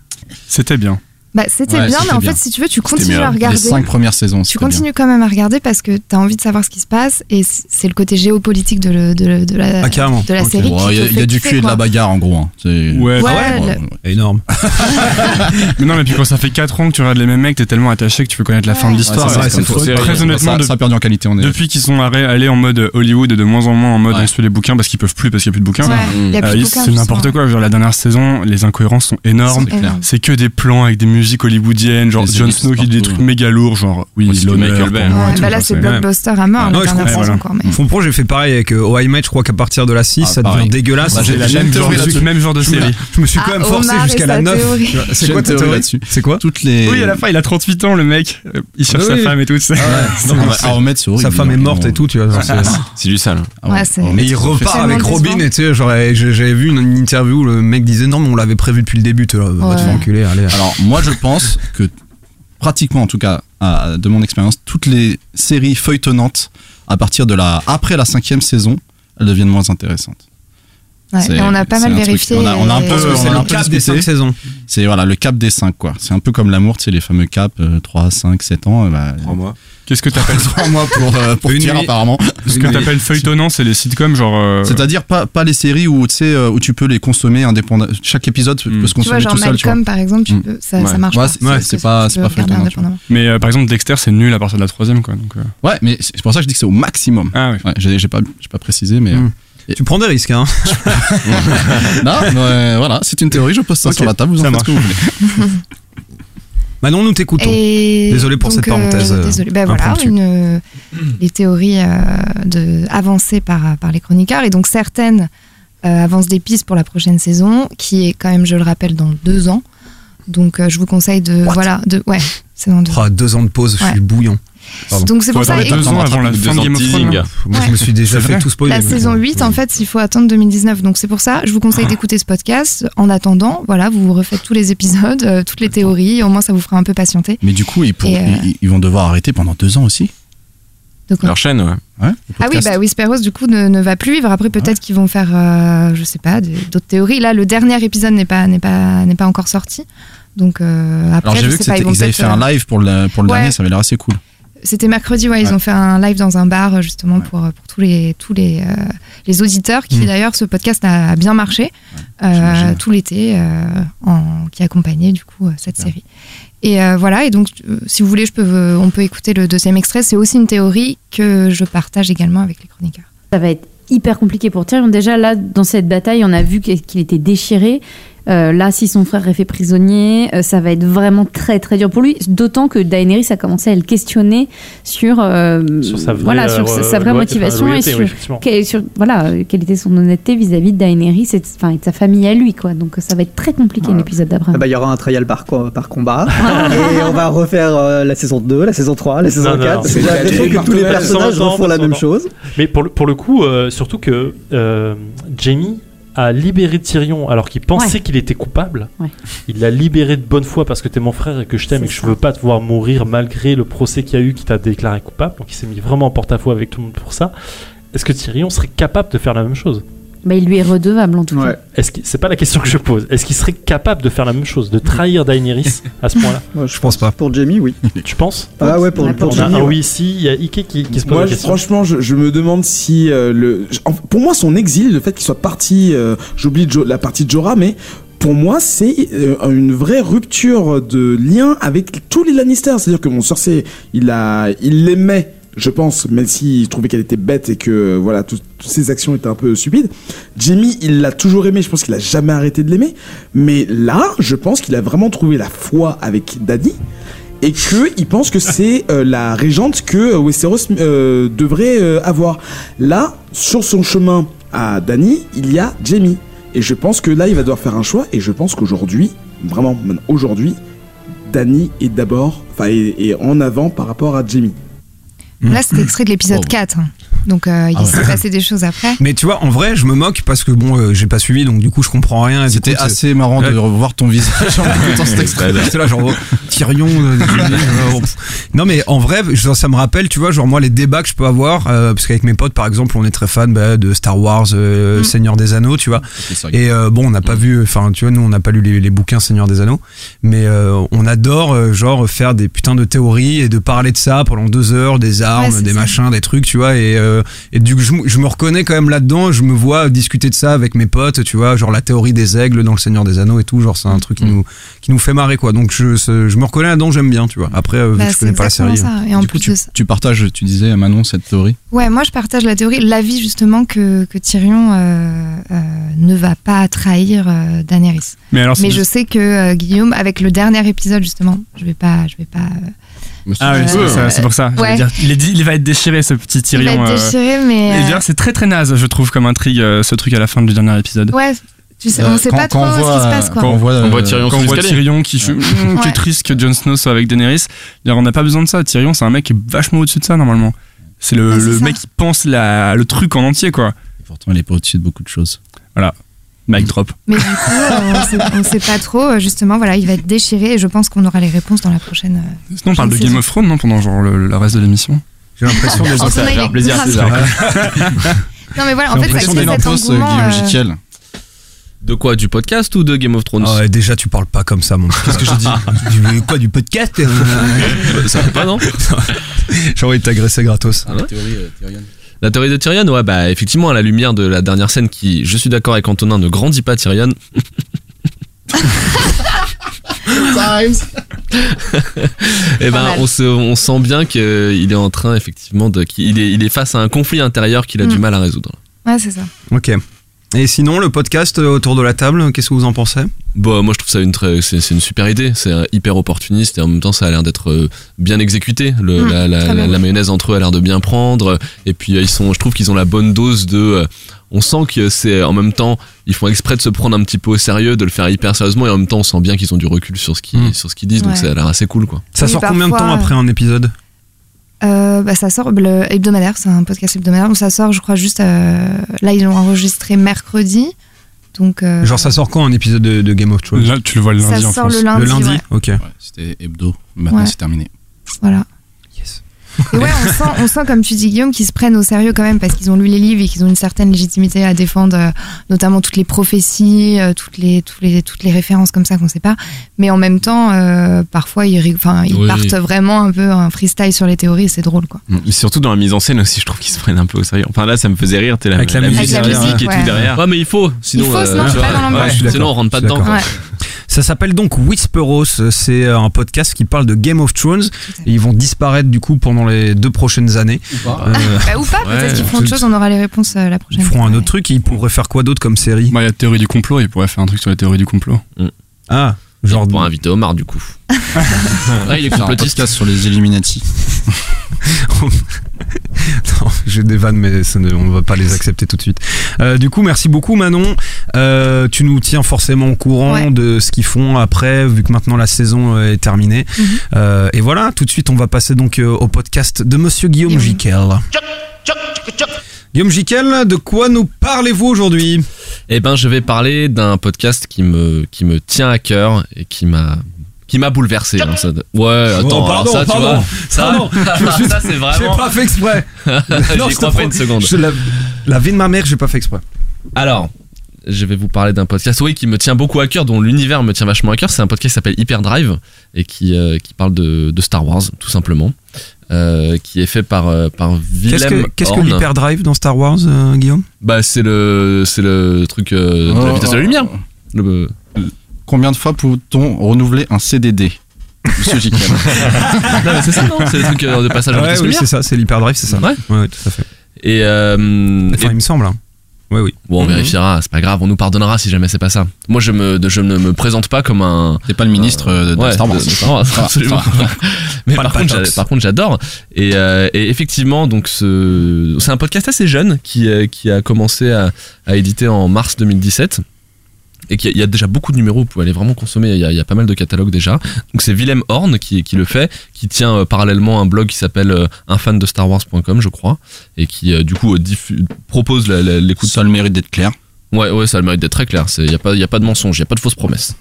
C'était bien. Bah, c'était Ouais, bien, mais en bien. fait, si tu veux, tu continues mieux. à regarder. Les cinq premières saisons, Tu bien. continues quand même à regarder parce que tu as envie de savoir ce qui se passe et c'est le côté géopolitique de, le- de, le- de la, Ah, de la Ok. série. Il y a, y du cul et de la bagarre en gros. hein. C'est- Ouais, Ouais, ouais, le- Énorme. Mais non, mais puis quand ça fait 4 ans que tu regardes les mêmes mecs, t'es tellement attaché que tu veux connaître la fin de l'histoire. c'est. Très honnêtement, ça, a perdu en qualité. On est depuis qu'ils sont allés en mode Hollywood et de moins en moins en mode on suit les bouquins parce qu'ils peuvent plus parce qu'il y a plus de bouquins. Euh, c'est n'importe quoi. La dernière saison, les incohérences sont énormes. C'est que des plans avec des musique hollywoodienne, genre Jon Snow qui dit des trucs méga lourds, genre oui, Michael Bay. moi, bah là, c'est blockbuster à mort, Ah, la ouais, je dernière comprends, saison voilà. encore. Mais... Fond pro, j'ai fait pareil avec euh, Oh I Met, je crois qu'à partir de la 6, Ah, ça devient dégueulasse. Bah, j'ai la même genre théorie de- série. Je me suis quand Ah, même forcé jusqu'à la sa 9. théorie. C'est quoi ta théorie là-dessus. C'est quoi Toutes les. Oui, à la fin, il a 38 ans, le mec. Il cherche sa femme et tout. Non, mais Ahmed, c'est horrible. Sa femme est morte et tout, tu vois. c'est- du sale. Et il repart avec Robin et tu sais, j'avais vu une, interview où le mec disait non, mais on l'avait prévu depuis le début, tu vois, va te faire enculer, allez. Alors, moi, je pense que pratiquement, en tout cas, à- de mon expérience, toutes les séries feuilletonnantes, à partir de la, après la cinquième saison, elles deviennent moins intéressantes. Ouais, et on a pas mal vérifié. on a- on a un peu- c'est le peu cap des. 5 saisons. C'est voilà, le cap des 5, quoi. C'est un peu comme l'amour, tu sais, les fameux caps, euh, 3, 5, 7 ans. euh, Bah, Trois mois. Qu'est-ce que t'appelles 3 mois pour, euh, pour Une Pierre, nuit. apparemment. Ce que t'appelles feuilletonnant, c'est les sitcoms, genre. euh, C'est-à-dire pas, pas les séries où, tu sais, euh, où tu peux les consommer indépendamment. Chaque épisode Hmm. peut se Tu vois, consommer genre tout seul, tu vois. Malcolm, par exemple, tu Mm. peux, ça, Ouais. ça marche Ouais, pas. c'est- pas- pas feuilletonnant. Mais euh, par exemple, Dexter, c'est nul à partir de la troisième, quoi. Donc, euh, Ouais, mais c'est pour ça que je dis que c'est au maximum. Ah oui. Ouais, j'ai pas, j'ai pas précisé, mais. Mm. Tu prends des risques, hein. non, voilà, c'est une théorie, je pose ça sur la table, vous en faites ce que vous voulez. Manon, nous t'écoutons. Désolé pour donc, cette parenthèse, euh, désolé. Ben voilà, une, euh, les théories euh, de, avancées par, par les chroniqueurs. Et donc certaines euh, avancent des pistes pour la prochaine saison, qui est quand même, je le rappelle, dans deux ans. Donc euh, je vous conseille de... voilà, de, ouais, c'est dans deux ans. Oh, deux ans de pause, je suis bouillon. Pardon. Donc c'est pour ça... et- deux ans avant la fin de Game of. Thrones. Moi, Ouais. je me suis déjà fait tout spoiler. La saison 8, en fait, il faut attendre 2019. Donc c'est pour ça, je vous conseille d'écouter ce podcast. En attendant, voilà, vous refaites tous les épisodes, euh, toutes les théories. Au moins, ça vous fera un peu patienter. Mais du coup, ils, pour- euh, ils, ils vont devoir arrêter pendant deux ans aussi. Leur chaîne, ouais. Ouais, Ah oui, bah Whisperos du coup ne, ne va plus vivre. Après peut-être qu'ils vont faire, euh, je sais pas, d'autres théories. Là, le dernier épisode n'est pas n'est pas n'est pas encore sorti. Donc euh, après, Alors j'ai je vu que pas, ils avaient fait un euh, live pour le, pour le Ouais. dernier, ça avait l'air assez cool. C'était mercredi, ouais, ils ont fait un live dans un bar euh, justement pour pour tous les tous les euh, les auditeurs qui Mm. d'ailleurs ce podcast a bien marché euh, tout l'été euh, en qui accompagnait du coup euh, cette série. Et euh, voilà, et donc euh, si vous voulez, je peux euh, on peut écouter le deuxième extrait. C'est aussi une théorie que je partage également avec les chroniqueurs. Ça va être hyper compliqué pour Tyrion. Déjà, là, dans cette bataille, on a vu qu'il était déchiré. Euh, là, si son frère est fait prisonnier, euh, ça va être vraiment très très dur pour lui. D'autant que Daenerys a commencé à le questionner sur, euh, Sur sa vraie, voilà, sur sa, euh, sa vraie motivation et sur, oui, voilà, quelle était son honnêteté vis-à-vis de Daenerys et de, enfin, et de sa famille à lui. Quoi. Donc ça va être très compliqué Voilà. l'épisode Ah d'après. bah, Il y aura un trial par, par combat. et on va refaire euh, la saison 2, la saison 3, la saison Non, non, 4. non. parce que j'ai l'impression que tous les personnages refont la même chose. Mais pour le, pour le coup, surtout que Jamie a libéré Tyrion alors qu'il pensait Ouais. qu'il était coupable. Ouais. Il l'a libéré de bonne foi parce que t'es mon frère et que je t'aime et que je veux pas te voir mourir malgré le procès qu'il y a eu qui t'a déclaré coupable. Donc il s'est mis vraiment en porte-à-faux avec tout le monde pour ça. Est-ce que Tyrion serait capable de faire la même chose? Bah, il lui est redevable en tout Ouais. cas. Est-ce qu'il- c'est pas la question que je pose. Est-ce qu'il serait capable de faire la même chose, de trahir Daenerys à ce point-là? Moi, Je pense pas. Pour Jamie, oui. Tu penses? Ah ouais, pour, Ouais, Jamie. ouais. oui ici, il y a Ike qui, qui se pose Moi, la je- question. franchement, je, je me demande si euh, le. Pour moi, son exil, le fait qu'il soit parti, euh, j'oublie Jo- la partie de Jorah, mais pour moi, c'est euh, une vraie rupture de lien avec tous les Lannister. C'est-à-dire que mon Cersei, il a, il l'aimait. Je pense, même s'il trouvait qu'elle était bête et que voilà, tout- toutes ses actions étaient un peu stupides. Jamie, il l'a toujours aimé. Je pense qu'il a jamais arrêté de l'aimer. Mais là, je pense qu'il a vraiment trouvé la foi avec Daddy et que il pense que c'est euh, la régente que Westeros euh, devrait euh, avoir. Là, sur son chemin à Dany, il y a Jamie. Et je pense que là, il va devoir faire un choix. Et je pense qu'aujourd'hui, vraiment aujourd'hui, Dany est d'abord, enfin, est en avant par rapport à Jamie. Là, c'était extrait de l'épisode Oh. 4. Donc euh, il Ah ouais. s'est passé des choses après. Mais tu vois, en vrai, je me moque parce que bon, euh, j'ai pas suivi, donc du coup, je comprends rien. C'était assez marrant de Ouais. revoir ton visage en écoutant cet extrait. Là, genre, oh, Tyrion. euh, euh, non, mais en vrai, ça me rappelle, tu vois, genre moi, les débats que je peux avoir, euh, parce qu'avec mes potes, par exemple, on est très fan bah, de Star Wars, euh, Mm. Seigneur des Anneaux, tu vois. Et euh, bon, on n'a pas vu, enfin, tu vois, nous, on n'a pas lu les, les bouquins Seigneur des Anneaux, mais euh, on adore, euh, genre, faire des putains de théories et de parler de ça pendant deux heures, des armes, Ouais, des ça. machins, des trucs, tu vois. Et, euh, et du coup, je, me- je me reconnais quand même là-dedans, je me vois discuter de ça avec mes potes, tu vois, genre la théorie des aigles dans le Seigneur des Anneaux et tout, genre, c'est un truc qui, nous, qui nous fait marrer, quoi. Donc, je, je me reconnais là-dedans, j'aime bien, tu vois. Après, euh, Bah, je connais pas la série. ça. Et en Du coup, plus tu, ça- tu partages, tu disais, Manon, cette théorie? Ouais, moi je partage la théorie, l'avis justement que, que Tyrion euh, euh, ne va pas trahir euh, Daenerys. Mais alors, Mais je sais que euh, Guillaume, avec le dernier épisode justement, je vais pas, je vais pas. Ah oui, c'est Euh, ça, c'est pour ça. j'allais ouais. dire. Il, est il va être déchiré, ce petit il Tyrion. va être euh, déchiré, mais. Et euh, d'ailleurs, c'est très très naze, je trouve, comme intrigue, euh, ce truc à la fin du dernier épisode. ouais, tu sais, Euh, on sait quand- pas quand trop on ce voit, qui se passe quoi. Quand on voit, On voit euh, Tyrion Quand sous on voit l'escalier. Tyrion qui fait Ouais. qui est triste que Jon Snow soit avec Daenerys, on n'a pas besoin de ça. Tyrion, c'est un mec qui est vachement au-dessus de ça normalement. C'est le, Ouais, mec qui pense la, le truc en entier quoi. Pourtant, il est pas au-dessus de beaucoup de choses. Mic drop. Mais du coup, euh, on, sait, on sait pas trop. euh, Justement, voilà, il va être déchiré et je pense qu'on aura les réponses dans la prochaine. euh, Sinon, on parle de Game of Thrones non pendant genre le, le reste de l'émission. J'ai l'impression En Ça faire plaisir. César. Non, mais voilà, en fait, ça crée cet engouement. Guillaume euh. De quoi Du podcast ou de Game of Thrones Ah ouais, déjà, tu parles pas comme ça, mon. Qu'est-ce que j'ai dit Du- Quoi, du podcast Ça fait pas, non J'ai envie de t'agresser gratos. Ah ouais? La théorie de Tyrion, ouais, bah effectivement, à la lumière de la dernière scène qui, je suis d'accord avec Antonin, ne grandit pas Tyrion. Et ben, Pas mal. on, se, on sent bien qu'il est en train, effectivement, de, qu'il est, il est face à un conflit intérieur qu'il a du Mm. mal à résoudre. Ouais, c'est ça. Ok. Et sinon, le podcast euh, autour de la table, qu'est-ce que vous en pensez? Bon, moi je trouve ça une très, c'est, c'est une super idée. C'est hyper opportuniste et en même temps ça a l'air d'être euh, bien exécuté. Le, Mm, la, la, très la, bien. la mayonnaise entre eux a l'air de bien prendre. Et puis euh, ils sont, je trouve qu'ils ont la bonne dose de. on sent que c'est en même temps, ils font exprès de se prendre un petit peu au sérieux, de le faire hyper sérieusement et en même temps on sent bien qu'ils ont du recul sur ce qu'ils, Mm. sur ce qu'ils disent. Donc ça a l'air assez cool quoi. Ça Oui, sort combien de temps après un épisode? Euh, bah, ça sort le hebdomadaire, c'est un podcast hebdomadaire. Donc ça sort, je crois, juste. euh, là, ils l'ont enregistré mercredi. Donc. euh, Genre, ça sort quand un épisode de, de Game of Thrones? Là, tu le vois le ça lundi en sort France. le lundi. Le lundi ouais. Ok. Ouais, C'était hebdo. Maintenant, Ouais. c'est terminé. Voilà. Et ouais, on sent, on sent, comme tu dis, Guillaume, qu'ils se prennent au sérieux quand même parce qu'ils ont lu les livres et qu'ils ont une certaine légitimité à défendre, euh, notamment toutes les prophéties, euh, toutes, les, toutes, les, toutes les références comme ça qu'on sait pas. Mais en même temps, euh, parfois, ils, Oui. partent vraiment un peu un freestyle sur les théories et c'est drôle, quoi. Mais surtout dans la mise en scène aussi, je trouve qu'ils se prennent un peu au sérieux. Enfin là, ça me faisait rire, t'es la, Avec la musique musique, derrière, et ouais. tout derrière. Ouais, mais il faut. Sinon, Il faut, sinon, tu c'est vois, pas dans ouais, sinon on rentre pas dedans. Ça s'appelle donc Whisperos. C'est un podcast qui parle de Game of Thrones. Et ils vont disparaître du coup pendant les deux prochaines années. Euh, Bah, ou pas, peut-être Ouais, qu'ils feront autre chose, on aura les réponses euh, la prochaine ils feront fois. un autre truc. Et ils pourraient faire quoi d'autre comme série? Bah, il y a théorie du complot, il pourrait faire un truc sur la théorie du complot. Ah, genre. Pour inviter Omar du coup. ah, il est complotiste. sur les Illuminati. Non, j'ai des vannes, mais ça ne- on va pas les accepter tout de suite. Euh, du coup, merci beaucoup Manon. Euh, tu nous tiens forcément au courant Ouais. de ce qu'ils font après, vu que maintenant la saison euh, est terminée. Mhm. Euh, et voilà, tout de suite, on va passer donc au podcast de Monsieur Guillaume Guillaume. Jiquel. Guillaume Jiquel, de quoi nous parlez-vous aujourd'hui? Eh ben, je vais parler d'un podcast qui me, qui me tient à cœur et qui m'a, qui m'a bouleversé. hein, ça- Ouais, attends, Oh, pardon, ça, tu pardon, vois, ça, pardon, je ça c'est J'ai vraiment. pas fait exprès. Non, je crois pas une seconde. Je- la, la vie de ma mère, j'ai pas fait exprès. Alors, je vais vous parler d'un podcast, oui, qui me tient beaucoup à cœur, dont l'univers me tient vachement à cœur. C'est un podcast qui s'appelle Hyperdrive et qui, euh, qui parle de, de Star Wars, tout simplement. Euh, qui est fait par, euh, par Qu'est-ce que, Horn. l'hyperdrive dans Star Wars, euh, Guillaume? Bah, c'est le, c'est le truc euh, de la Oh. vitesse de la lumière. Le- Combien de fois peut-on renouveler un CDD Monsieur mais c'est ça, non? C'est le truc euh, de passage à la Ouais, vitesse de oui, la c'est ça, c'est l'hyperdrive, c'est ça. Ouais. ouais, tout à fait. Et, euh, Enfin, et- il me semble. hein. Oui, oui. bon, on Mhm. vérifiera, c'est pas grave, on nous pardonnera si jamais c'est pas ça. Moi, je, me, je ne me présente pas comme un, T'es pas le ministre euh, de Ouais, Star Wars. de- de Star Wars, absolument. Mais par contre, par j'adore. Et, euh, et effectivement, donc ce, c'est un podcast assez jeune qui, euh, qui a commencé à, à éditer en mars 2017. Et qui- il y a déjà beaucoup de numéros, vous pouvez aller vraiment consommer, il y a, pas mal de catalogues déjà. Donc c'est Willem Horn qui, le fait, qui tient euh, parallèlement un blog qui s'appelle euh, unfandestarwars.com je crois, et qui euh, du coup euh, propose l'écoute Ça a le mérite d'être clair. Ouais, ouais, ça a le mérite d'être très clair. Il n'y a, pas- y a pas de mensonge, il n'y a pas de fausses promesses.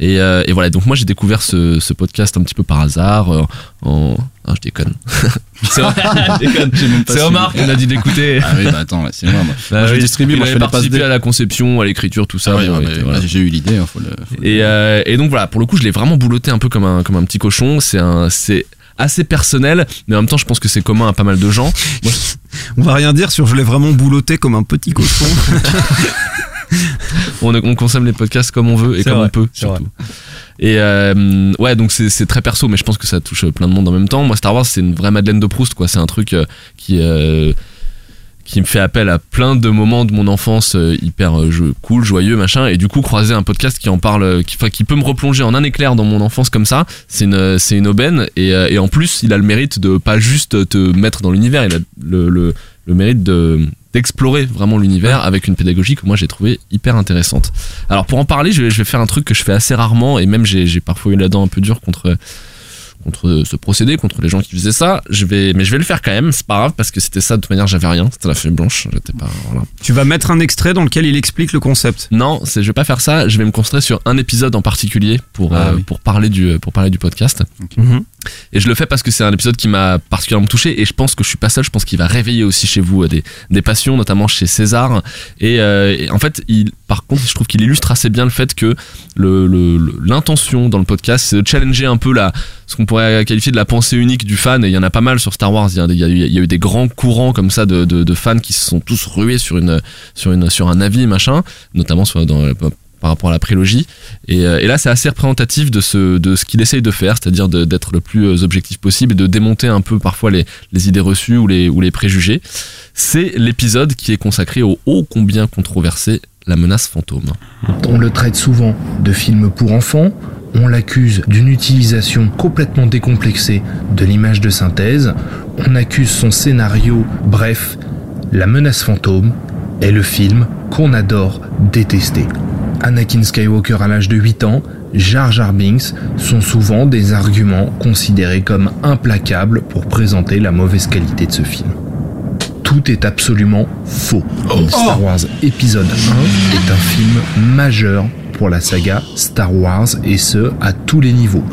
Et, euh, et voilà, donc moi j'ai découvert ce, ce podcast un petit peu par hasard. euh, en... Ah, je déconne. c'est. Omar qui m'a dit d'écouter. Ah oui, bah attends, c'est moi. moi. Bah Moi, je oui, distribue, moi, je fais participé à la conception, à l'écriture, tout ça. Ah oui, bon, ouais, voilà. J'ai eu l'idée, hein, Et, euh, et donc voilà, pour le coup, je l'ai vraiment bouloté un peu comme un, comme un petit cochon. C'est un, c'est assez personnel, mais en même temps, je pense que c'est commun à pas mal de gens. Moi, On va rien dire sur je l'ai vraiment boulotté comme un petit cochon. on, on consomme les podcasts comme on veut et comme vrai, on peut vrai. surtout. Et euh, ouais, donc c'est c'est très perso, mais je pense que ça touche plein de monde en même temps. Moi, Star Wars, c'est une vraie Madeleine de Proust, quoi. C'est un truc euh, qui euh, qui me fait appel à plein de moments de mon enfance euh, hyper euh, cool, joyeux, machin. Et du coup, croiser un podcast qui en parle, euh, qui, qui peut me replonger en un éclair dans mon enfance comme ça, c'est une, c'est une aubaine. Et, et en plus, il a le mérite de pas juste te mettre dans l'univers, il a le, le, le mérite de d'explorer vraiment l'univers avec une pédagogie que moi j'ai trouvé hyper intéressante. Alors pour en parler, je vais, je vais faire un truc que je fais assez rarement et même j'ai parfois eu la dent un peu dure contre contre ce procédé, contre les gens qui faisaient ça. Je vais, mais je vais le faire quand même. C'est pas grave parce que c'était ça. De toute manière, j'avais rien. C'était la feuille blanche. J'étais pas. Voilà. Tu vas mettre un extrait dans lequel il explique le concept. Non, je vais pas faire ça. Je vais me concentrer sur un épisode en particulier pour Ah euh, oui. pour parler du pour parler du podcast. Mhm. Et je le fais parce que c'est un épisode qui m'a particulièrement touché et je pense que je suis pas seul. Je pense qu'il va réveiller aussi chez vous euh, des, des passions, notamment chez César. Et, euh, et en fait, il, par contre, je trouve qu'il illustre assez bien le fait que l'intention dans le podcast, c'est de challenger un peu la, ce qu'on pourrait qualifier de la pensée unique du fan. Et il y en a pas mal sur Star Wars. Il y a, eu- des grands courants comme ça de, fans qui se sont tous rués sur une, sur une, sur un avis machin, notamment par rapport à la prélogie. Et, euh, et là, c'est assez représentatif de ce, de ce qu'il essaye de faire, c'est-à-dire d'être le plus euh, objectif possible et de démonter un peu parfois les, les idées reçues ou les, ou les préjugés. C'est l'épisode qui est consacré au ô combien controversé La menace fantôme. On le traite souvent de film pour enfants, on l'accuse d'une utilisation complètement décomplexée de l'image de synthèse, on accuse son scénario, bref, La menace fantôme est le film qu'on adore détester. Anakin Skywalker à l'âge de 8 ans, Jar Jar Binks sont souvent des arguments considérés comme implacables pour présenter la mauvaise qualité de ce film. Tout est absolument faux. Star Wars épisode 1 est un film majeur pour la saga Star Wars et ce à tous les niveaux.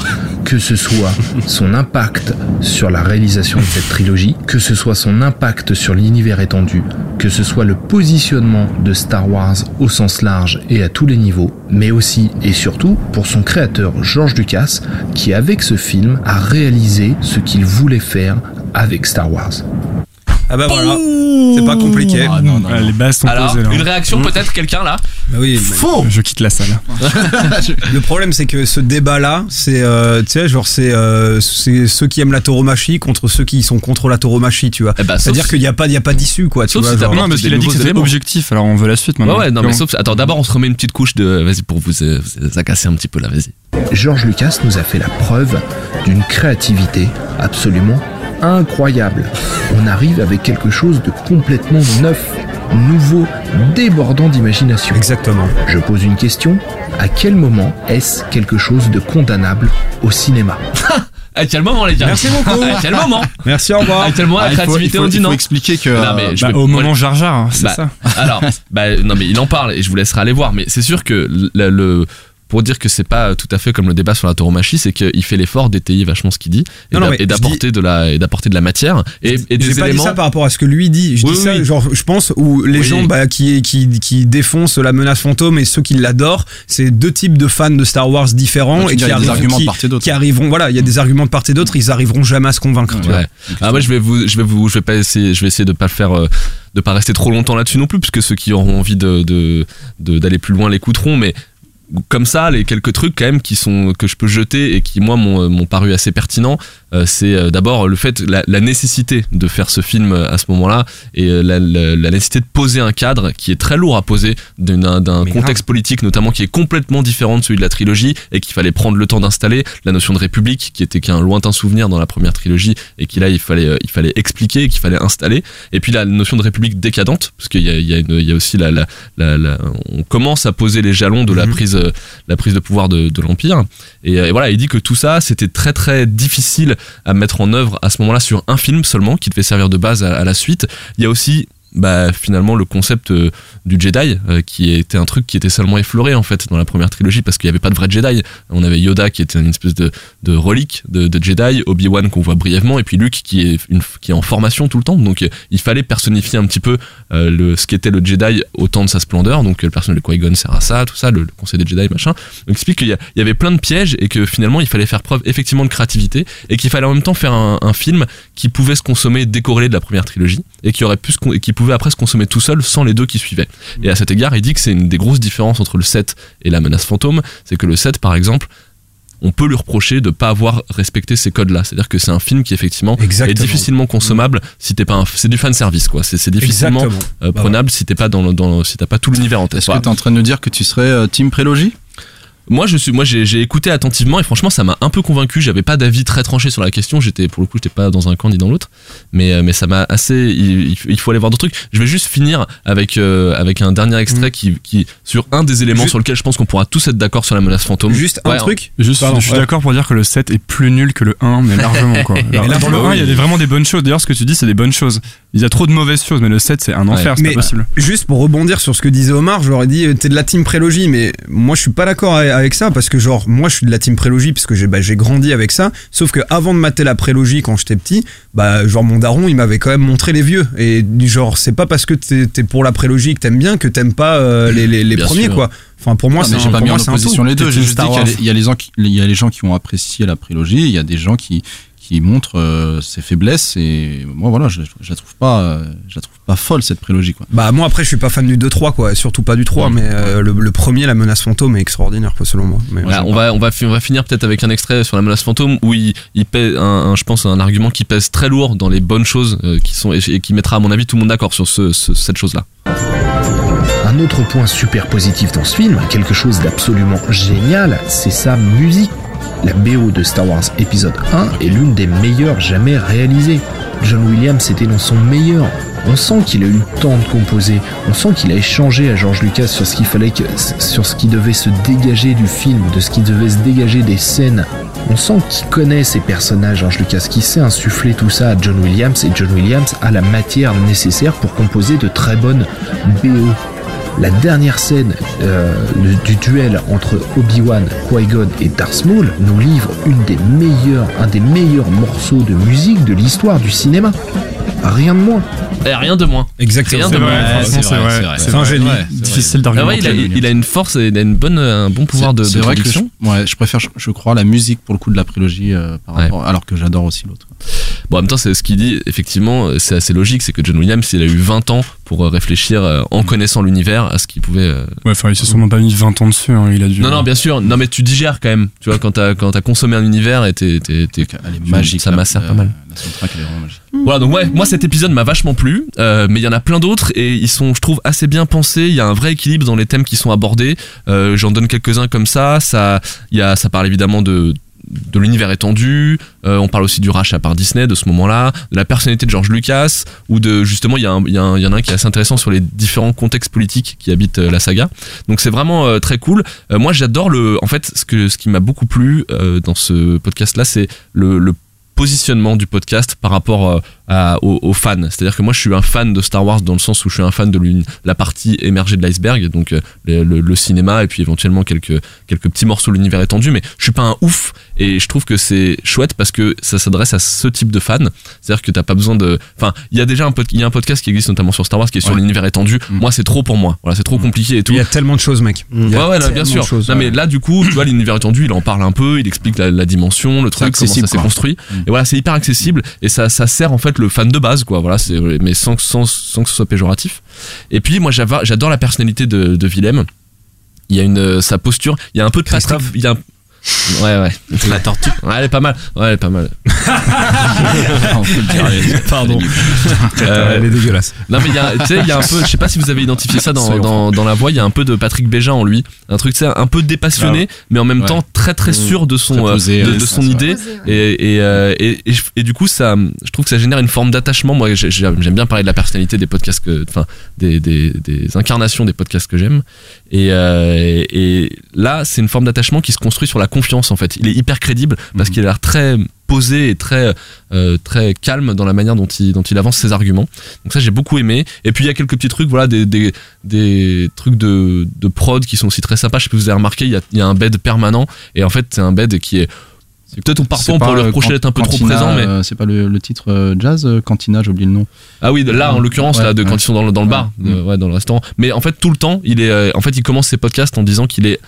Que ce soit son impact sur la réalisation de cette trilogie, que ce soit son impact sur l'univers étendu, que ce soit le positionnement de Star Wars au sens large et à tous les niveaux, mais aussi et surtout pour son créateur George Lucas qui avec ce film a réalisé ce qu'il voulait faire avec Star Wars. Ah bah voilà, c'est pas compliqué. Ah, les bases sont Alors, posées là. une réaction peut-être, quelqu'un là Bah oui, Faux Je quitte la salle. Le problème, c'est que ce débat-là, c'est, euh, tu sais, genre, c'est, euh, c'est ceux qui aiment la tauromachie contre ceux qui sont contre la tauromachie, tu vois. Eh bah, sauf C'est-à-dire si- qu'il n'y a pas, il y a pas d'issue, quoi. Tu Sauf vois, si genre. t'apportes Non, parce des qu'il a dit que nouveaux c'était éléments. objectif, alors on veut la suite maintenant. Ouais, ouais, non, mais sauf. Attends, d'abord, on se remet une petite couche de. Vas-y, pour vous, euh, vous agacer un petit peu là, vas-y. George Lucas nous a fait la preuve d'une créativité absolument incroyable. On arrive avec quelque chose de complètement neuf, nouveau, débordant d'imagination. Exactement. Je pose une question. À quel moment est-ce quelque chose de condamnable au cinéma? À quel moment, les gars? Merci beaucoup. À quel moment? Merci, au revoir. À quel moment Ah, la faut- créativité il faut- on dit il faut non? expliquer que. Non, mais je Bah, au moment Jar Jar, hein, c'est Bah, ça. Alors, bah, non, mais il en parle et je vous laisserai aller voir. Mais c'est sûr que le, le- pour dire que c'est pas tout à fait comme le débat sur la tauromachie, c'est qu'il fait l'effort d'étayer vachement ce qu'il dit et d'apporter de la et d'apporter de la matière et, et des pas dit éléments. ça par rapport à ce que lui dit. Je Oui, dis ça, oui. genre, je pense, où les gens bah, qui, qui, qui défoncent la menace fantôme et ceux qui l'adorent, c'est deux types de fans de Star Wars différents tu et qui il y a des arrivent, arguments de part et d'autre. qui arriveront. Voilà, il y a des arguments de part et d'autre, ils arriveront jamais à se convaincre. tu vois. Ouais. Ah, moi, je vais vous, je vais vous, je vais pas essayer, je vais essayer de pas le faire, euh, de pas rester trop longtemps là-dessus non plus, puisque ceux qui auront envie de, de, de- d'aller plus loin l'écouteront, mais comme ça, les quelques trucs quand même qui sont que je peux jeter et qui moi m'ont, euh, paru assez pertinents, c'est euh, d'abord le fait la, la nécessité de faire ce film euh, à ce moment-là et euh, la, la- la nécessité de poser un cadre qui est très lourd à poser d'un, contexte politique notamment qui est complètement différent de celui de la trilogie et qu'il fallait prendre le temps d'installer. La notion de république qui était qu'un lointain souvenir dans la première trilogie et qui là il fallait euh, il fallait expliquer qu'il fallait installer. Et puis la notion de république décadente parce qu'il y a, il y, a une- il y a aussi la, la, la, la- on commence à poser les jalons de la Mhm. prise euh, la prise de pouvoir de, de l'empire. Et, euh, et voilà il dit que tout ça c'était très très difficile à mettre en œuvre à ce moment-là sur un film seulement qui devait servir de base à, la suite. Il y a aussi bah, finalement le concept euh, du Jedi euh, qui était un truc qui était seulement effleuré en fait dans la première trilogie parce qu'il n'y avait pas de vrai Jedi. On avait Yoda qui était une espèce de, relique de, Jedi Obi-Wan qu'on voit brièvement et puis Luke qui est, qui est en formation tout le temps. Donc euh, il fallait personnifier un petit peu le, ce qu'était le Jedi au temps de sa splendeur. Donc le personnage de Qui-Gon sert à ça tout ça le, conseil des Jedi machin. Donc il explique qu'il y avait plein de pièges et que finalement il fallait faire preuve effectivement de créativité et qu'il fallait en même temps faire un, un film qui pouvait se consommer décorrélé de la première trilogie et qui aurait pu se con- et qui pouvait après se consommer tout seul sans les deux qui suivaient. Et à cet égard, il dit que c'est une des grosses différences entre le 7 et la menace fantôme, c'est que le 7 par exemple on peut lui reprocher de pas avoir respecté ces codes-là. C'est-à-dire que c'est un film qui effectivement Exactement. est difficilement consommable si t'es pas un, c'est du fan service quoi. C'est, difficilement euh, Bah prenable si t'es pas dans, le- dans si t'as pas tout l'univers en tête. Est-ce que t'es en train de nous dire que tu serais euh, team prélogie? Moi, je suis, moi, j'ai, écouté attentivement et franchement, ça m'a un peu convaincu. J'avais pas d'avis très tranché sur la question. J'étais, pour le coup, j'étais pas dans un camp ni dans l'autre. Mais, euh, mais ça m'a assez. Il, faut aller voir d'autres trucs. Je vais juste finir avec euh, avec un dernier extrait qui, qui sur un des éléments Juste- sur lequel je pense qu'on pourra tous être d'accord sur la menace fantôme. Juste un Ouais, truc. Juste, Pardon, je suis ouais. d'accord pour dire que le 7 est plus nul que le 1, mais largement quoi. Alors, là, dans le oui. 1, il y a des- vraiment des bonnes choses. D'ailleurs, ce que tu dis, c'est des bonnes choses. Il y a trop de mauvaises choses, mais le 7, c'est un enfer, c'est Mais pas possible. juste pour rebondir sur ce que disait Omar, j'aurais dit euh, t'es de la team prélogie, mais moi je suis pas d'accord avec- ça parce que genre moi je suis de la team prélogie parce que j'ai bah, j'ai grandi avec ça. Sauf que avant de mater la prélogie quand j'étais petit, bah genre mon daron il m'avait quand même montré les vieux et du genre c'est pas parce que t'es t'es pour la prélogie que t'aimes bien que t'aimes pas euh, les, les, premiers sûr. quoi. Enfin pour moi c'est j'ai un- pas pour mis en moi, c'est un opposition tout. les deux. J'ai juste dit qu'il y y a les gens qui ont apprécié la prélogie, il y a des gens qui qui montrent euh, ses faiblesses et moi voilà, je, je la trouve pas euh, je la trouve pas folle cette prélogie quoi. Bah moi après je suis pas fan du 2-3 quoi, surtout pas du 3 mais euh, le, le premier la menace fantôme est extraordinaire quoi, selon moi. Mais Voilà, on va on va fi- on va finir peut-être avec un extrait sur la menace fantôme où il, il pèse un, un- je pense un argument qui pèse très lourd dans les bonnes choses euh, qui sont et, et qui mettra à mon avis tout le monde d'accord sur ce, ce- cette chose là. Un autre point super positif dans ce film, quelque chose d'absolument génial, c'est sa musique. La BO de Star Wars épisode 1 est l'une des meilleures jamais réalisées. John Williams était dans son meilleur. On sent qu'il a eu le temps de composer. On sent qu'il a échangé à George Lucas sur ce qu'il sur ce qui devait se dégager du film, de ce qui devait se dégager des scènes. On sent qu'il connaît ses personnages, George Lucas, qui sait insuffler tout ça à John Williams et John Williams a la matière nécessaire pour composer de très bonnes BO. La dernière scène euh, du duel entre Obi-Wan, Qui-Gon et Darth Maul nous livre un des meilleurs morceaux de musique de l'histoire du cinéma. Rien de moins. Et rien de moins. Exactement. Rien de C'est moins. vrai, franchement, c'est vrai. C'est un génie. Difficile Ah d'argumenter. ouais, il, a, il a une force et il a une bonne, un bon pouvoir de, C'est de vrai que je, ouais, je préfère je, je crois la musique pour le coup de la prélogie euh, par Ouais. rapport- alors que j'adore aussi l'autre. Bon, en même temps, c'est ce qu'il dit, effectivement, c'est assez logique, c'est que John Williams, il a eu 20 ans pour euh, réfléchir euh, en connaissant l'univers à ce qu'il pouvait. euh, Ouais, enfin, il s'est sûrement pas mis 20 ans dessus, hein, il a dû. Non, non, bien sûr, non, mais tu digères quand même, tu vois, quand t'as, quand t'as consommé un univers et t'es, magique. ça euh, pas mal. La soundtrack elle est vraiment magique. Voilà, donc ouais, moi cet épisode m'a vachement plu, euh, mais il y en a plein d'autres et ils sont, je trouve, assez bien pensés. Il y a un vrai équilibre dans les thèmes qui sont abordés. Euh, j'en donne quelques-uns comme ça. Ça, y a, ça parle évidemment de de l'univers étendu, euh, on parle aussi du rachat par Disney de ce moment-là, de la personnalité de George Lucas, ou de justement il y, y, y en a un qui est assez intéressant sur les différents contextes politiques qui habitent la saga. Donc c'est vraiment très cool. Moi j'adore le, en fait ce que ce qui m'a beaucoup plu dans ce podcast-là, c'est le positionnement du podcast par rapport euh, à- aux, aux fans. C'est-à-dire que moi je suis un fan de Star Wars dans le sens où je suis un fan de la partie émergée de l'iceberg, donc euh, le, le- le cinéma et puis éventuellement quelques, quelques petits morceaux de l'univers étendu, mais je suis pas un ouf et je trouve que c'est chouette parce que ça s'adresse à ce type de fans. C'est-à-dire que t'as pas besoin de... Enfin, il y a déjà un, pod- il y a un podcast qui existe notamment sur Star Wars qui est sur Ouais. l'univers étendu. Moi c'est trop pour moi. Voilà, c'est trop compliqué et tout. Il y a tellement de choses mec. A Ouais, ouais, bien sûr. choses, non, ouais. mais là, du coup, tu vois, l'univers étendu, il en parle un peu, il explique la, la dimension, le truc, comment ça accessible, s'est construit. Et voilà, c'est hyper accessible et ça, ça sert en fait le fan de base, quoi. Voilà, c'est, mais sans, sans, sans que ce soit péjoratif. Et puis, moi, j'adore la personnalité de, de Willem. Il y a une, euh, sa posture, il y a un peu de Patrick, il y a un- Ouais, ouais. La tortue. Ouais, elle est pas mal. Ouais, elle est pas mal. Pardon. Euh, Elle est dégueulasse. non mais il y a, tu sais, il y a un peu, je sais pas si vous avez identifié ça dans, dans, dans la voix, il y a un peu de Patrick Béja en lui, un truc tu sais, un peu dépassionné, mais en même Ouais. temps très très sûr de son posé, euh, de, son idée et et, euh, et, et, du coup ça, je trouve que ça génère une forme d'attachement. Moi j'ai- j'ai- j'aime bien parler de la personnalité des podcasts que, enfin des, des, des incarnations des podcasts que j'aime et, euh, et, et là c'est une forme d'attachement qui se construit sur la confiance en fait. Il est hyper crédible parce Mhm. qu'il a l'air très posé et très euh, très calme dans la manière dont il dont il avance ses arguments. Donc ça j'ai beaucoup aimé. Et puis il y a quelques petits trucs, voilà, des, des, des trucs de, de prod qui sont aussi très sympas. Je sais pas si vous avez remarqué, il y a, il y a un bed permanent et en fait c'est un bed qui est peut-être parfois on pas, pourrait le euh, reprocher d'être un peu trop présent, mais euh, c'est pas le, le titre euh, jazz Cantina, j'ai oublié le nom. ah oui, là en l'occurrence Ouais, là de quand ils sont dans le, dans le bar, Ouais. de- ouais, dans le restaurant. Mais en fait tout le temps, il est, en fait il commence ses podcasts en disant qu'il est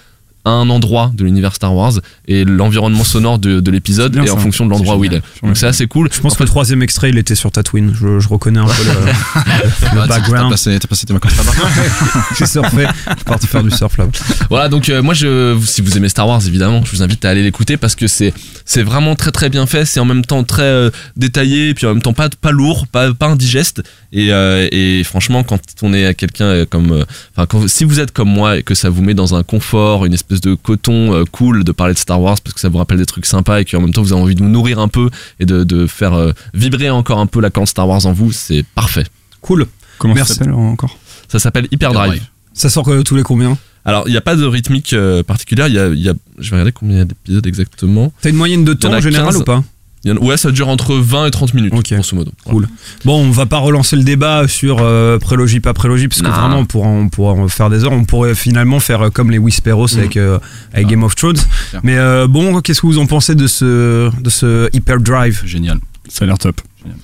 un endroit de l'univers Star Wars et l'environnement sonore de, de l'épisode est en ça. fonction de l'endroit où il est. Donc c'est assez cool. Je pense que le troisième extrait, il était sur Tatooine. Je, je reconnais un peu le, le background. T'as passé, t'as passé tes vacances là-bas. J'ai surfé. Je suis parti faire du surf là. Voilà, donc euh, moi, je, si vous aimez Star Wars, évidemment, je vous invite à aller l'écouter parce que c'est c'est vraiment très très bien fait. C'est en même temps très euh, détaillé, et puis en même temps pas pas lourd, pas pas indigeste. Et, euh, et franchement, quand on est quelqu'un euh, comme, enfin, si vous êtes comme moi et que ça vous met dans un confort, une espèce de coton euh, cool de parler de Star Wars parce que ça vous rappelle des trucs sympas et qu'en même temps vous avez envie de vous nourrir un peu et de, de faire euh, vibrer encore un peu la corde Star Wars en vous, c'est parfait. Cool. Comment Merci. ça s'appelle encore? Ça s'appelle Hyperdrive. Ça sort euh, tous les combien? Alors, il n'y a pas de rythmique euh, particulière. Il y a, il y a- je vais regarder combien il y a d'épisodes exactement. T'as une moyenne de en temps en général 15. ou pas? Ouais, ça dure entre 20 et 30 minutes, grosso modo. Cool. Bon, on va pas relancer le débat sur euh, prélogie, pas prélogie, parce que vraiment, on pourra, on pourra en faire des heures. On pourrait finalement faire euh, comme les Whisperos avec, euh, avec Game of Thrones. Mais euh, bon, qu'est-ce que vous en pensez de ce, de ce Hyperdrive? Génial. Ça a l'air top.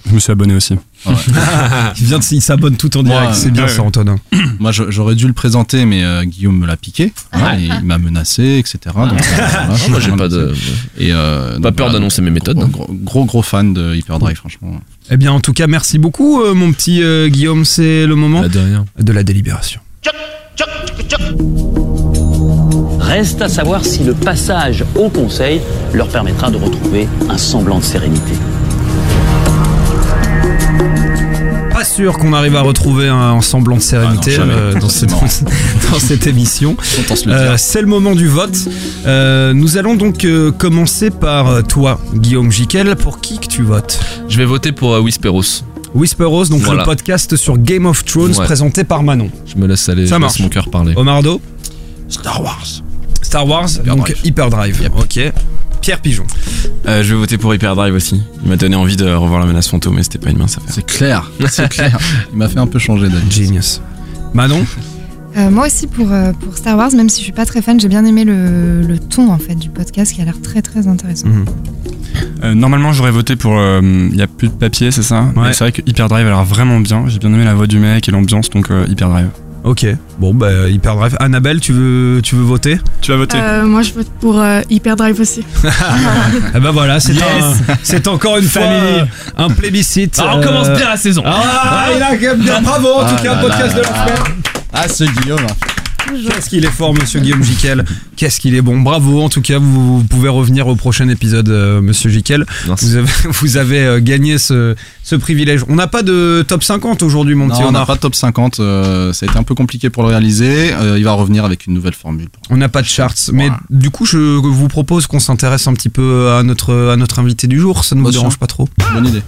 Je me suis abonné aussi. il vient de, il s'abonne tout en direct. C'est bien ouais, ça. Antonin. Moi, j'aurais dû le présenter, mais euh, Guillaume me l'a piqué. Et il m'a menacé, etc. Donc, euh, voilà, moi, j'ai pas de- Et, euh, Pas donc, peur voilà, d'annoncer mes méthodes. Gros, gros, gros, gros fan de Hyperdrive, franchement. Eh bien, en tout cas, merci beaucoup, euh, mon petit euh, Guillaume. C'est le moment de, rien. de la délibération. Reste à savoir si le passage au Conseil leur permettra de retrouver un semblant de sérénité. Pas sûr qu'on arrive à retrouver un, un semblant de sérénité Ah non, jamais. euh, dans, cette, dans cette émission. Euh. C'est le moment du vote. Euh, nous allons donc euh, commencer par toi, Guillaume Jiquel. Pour qui que tu votes? Je vais voter pour euh, Whisperos. Whisperos, donc Voilà. le podcast sur Game of Thrones Ouais. présenté par Manon. Je me laisse aller, Ça je marche. laisse mon cœur parler. Omardo Star Wars. Star Wars, donc Hyperdrive. Ok. Pierre Pigeon. Euh, je vais voter pour Hyperdrive aussi. Il m'a donné envie de revoir la menace fantôme, mais c'était pas une mince affaire. C'est clair, c'est clair. Il m'a fait un peu changer d'avis. Genius. Manon Euh, moi aussi pour, euh, pour Star Wars, même si je suis pas très fan, j'ai bien aimé le, le ton en fait du podcast qui a l'air très très intéressant. Mhm. Euh, normalement, j'aurais voté pour. Il y a plus de papier, c'est ça? Ouais. Mais C'est vrai que Hyperdrive a l'air vraiment bien. J'ai bien aimé la voix du mec et l'ambiance, donc euh, Hyperdrive. Ok. Bon, bah, Hyperdrive. Annabelle, tu veux, tu veux voter? Tu vas voter Euh, moi, je vote pour euh, Hyperdrive aussi. Ah bah voilà, c'est Yes. un- c'est encore une fois Family. euh, un plébiscite. Ah, on commence bien la saison. Ah, il a bien bravo en tout Ah cas, là podcast là de la semaine. Ah, ce Guillaume. Qu'est-ce qu'il est fort, monsieur Guillaume Jiquel. Qu'est-ce qu'il est bon. Bravo, en tout cas, vous, vous pouvez revenir au prochain épisode, euh, monsieur Jiquel. Vous avez, vous avez euh, gagné ce, ce privilège. On n'a pas de top 50 aujourd'hui, mon petit Non, on n'a pas de top 50. euh, ça a été un peu compliqué pour le réaliser. Euh, il va revenir avec une nouvelle formule. On n'a pas de charts. Mais du coup, je vous propose qu'on s'intéresse un petit peu à notre, à notre invité du jour. Ça ne vous sûr. dérange pas trop Bonne idée.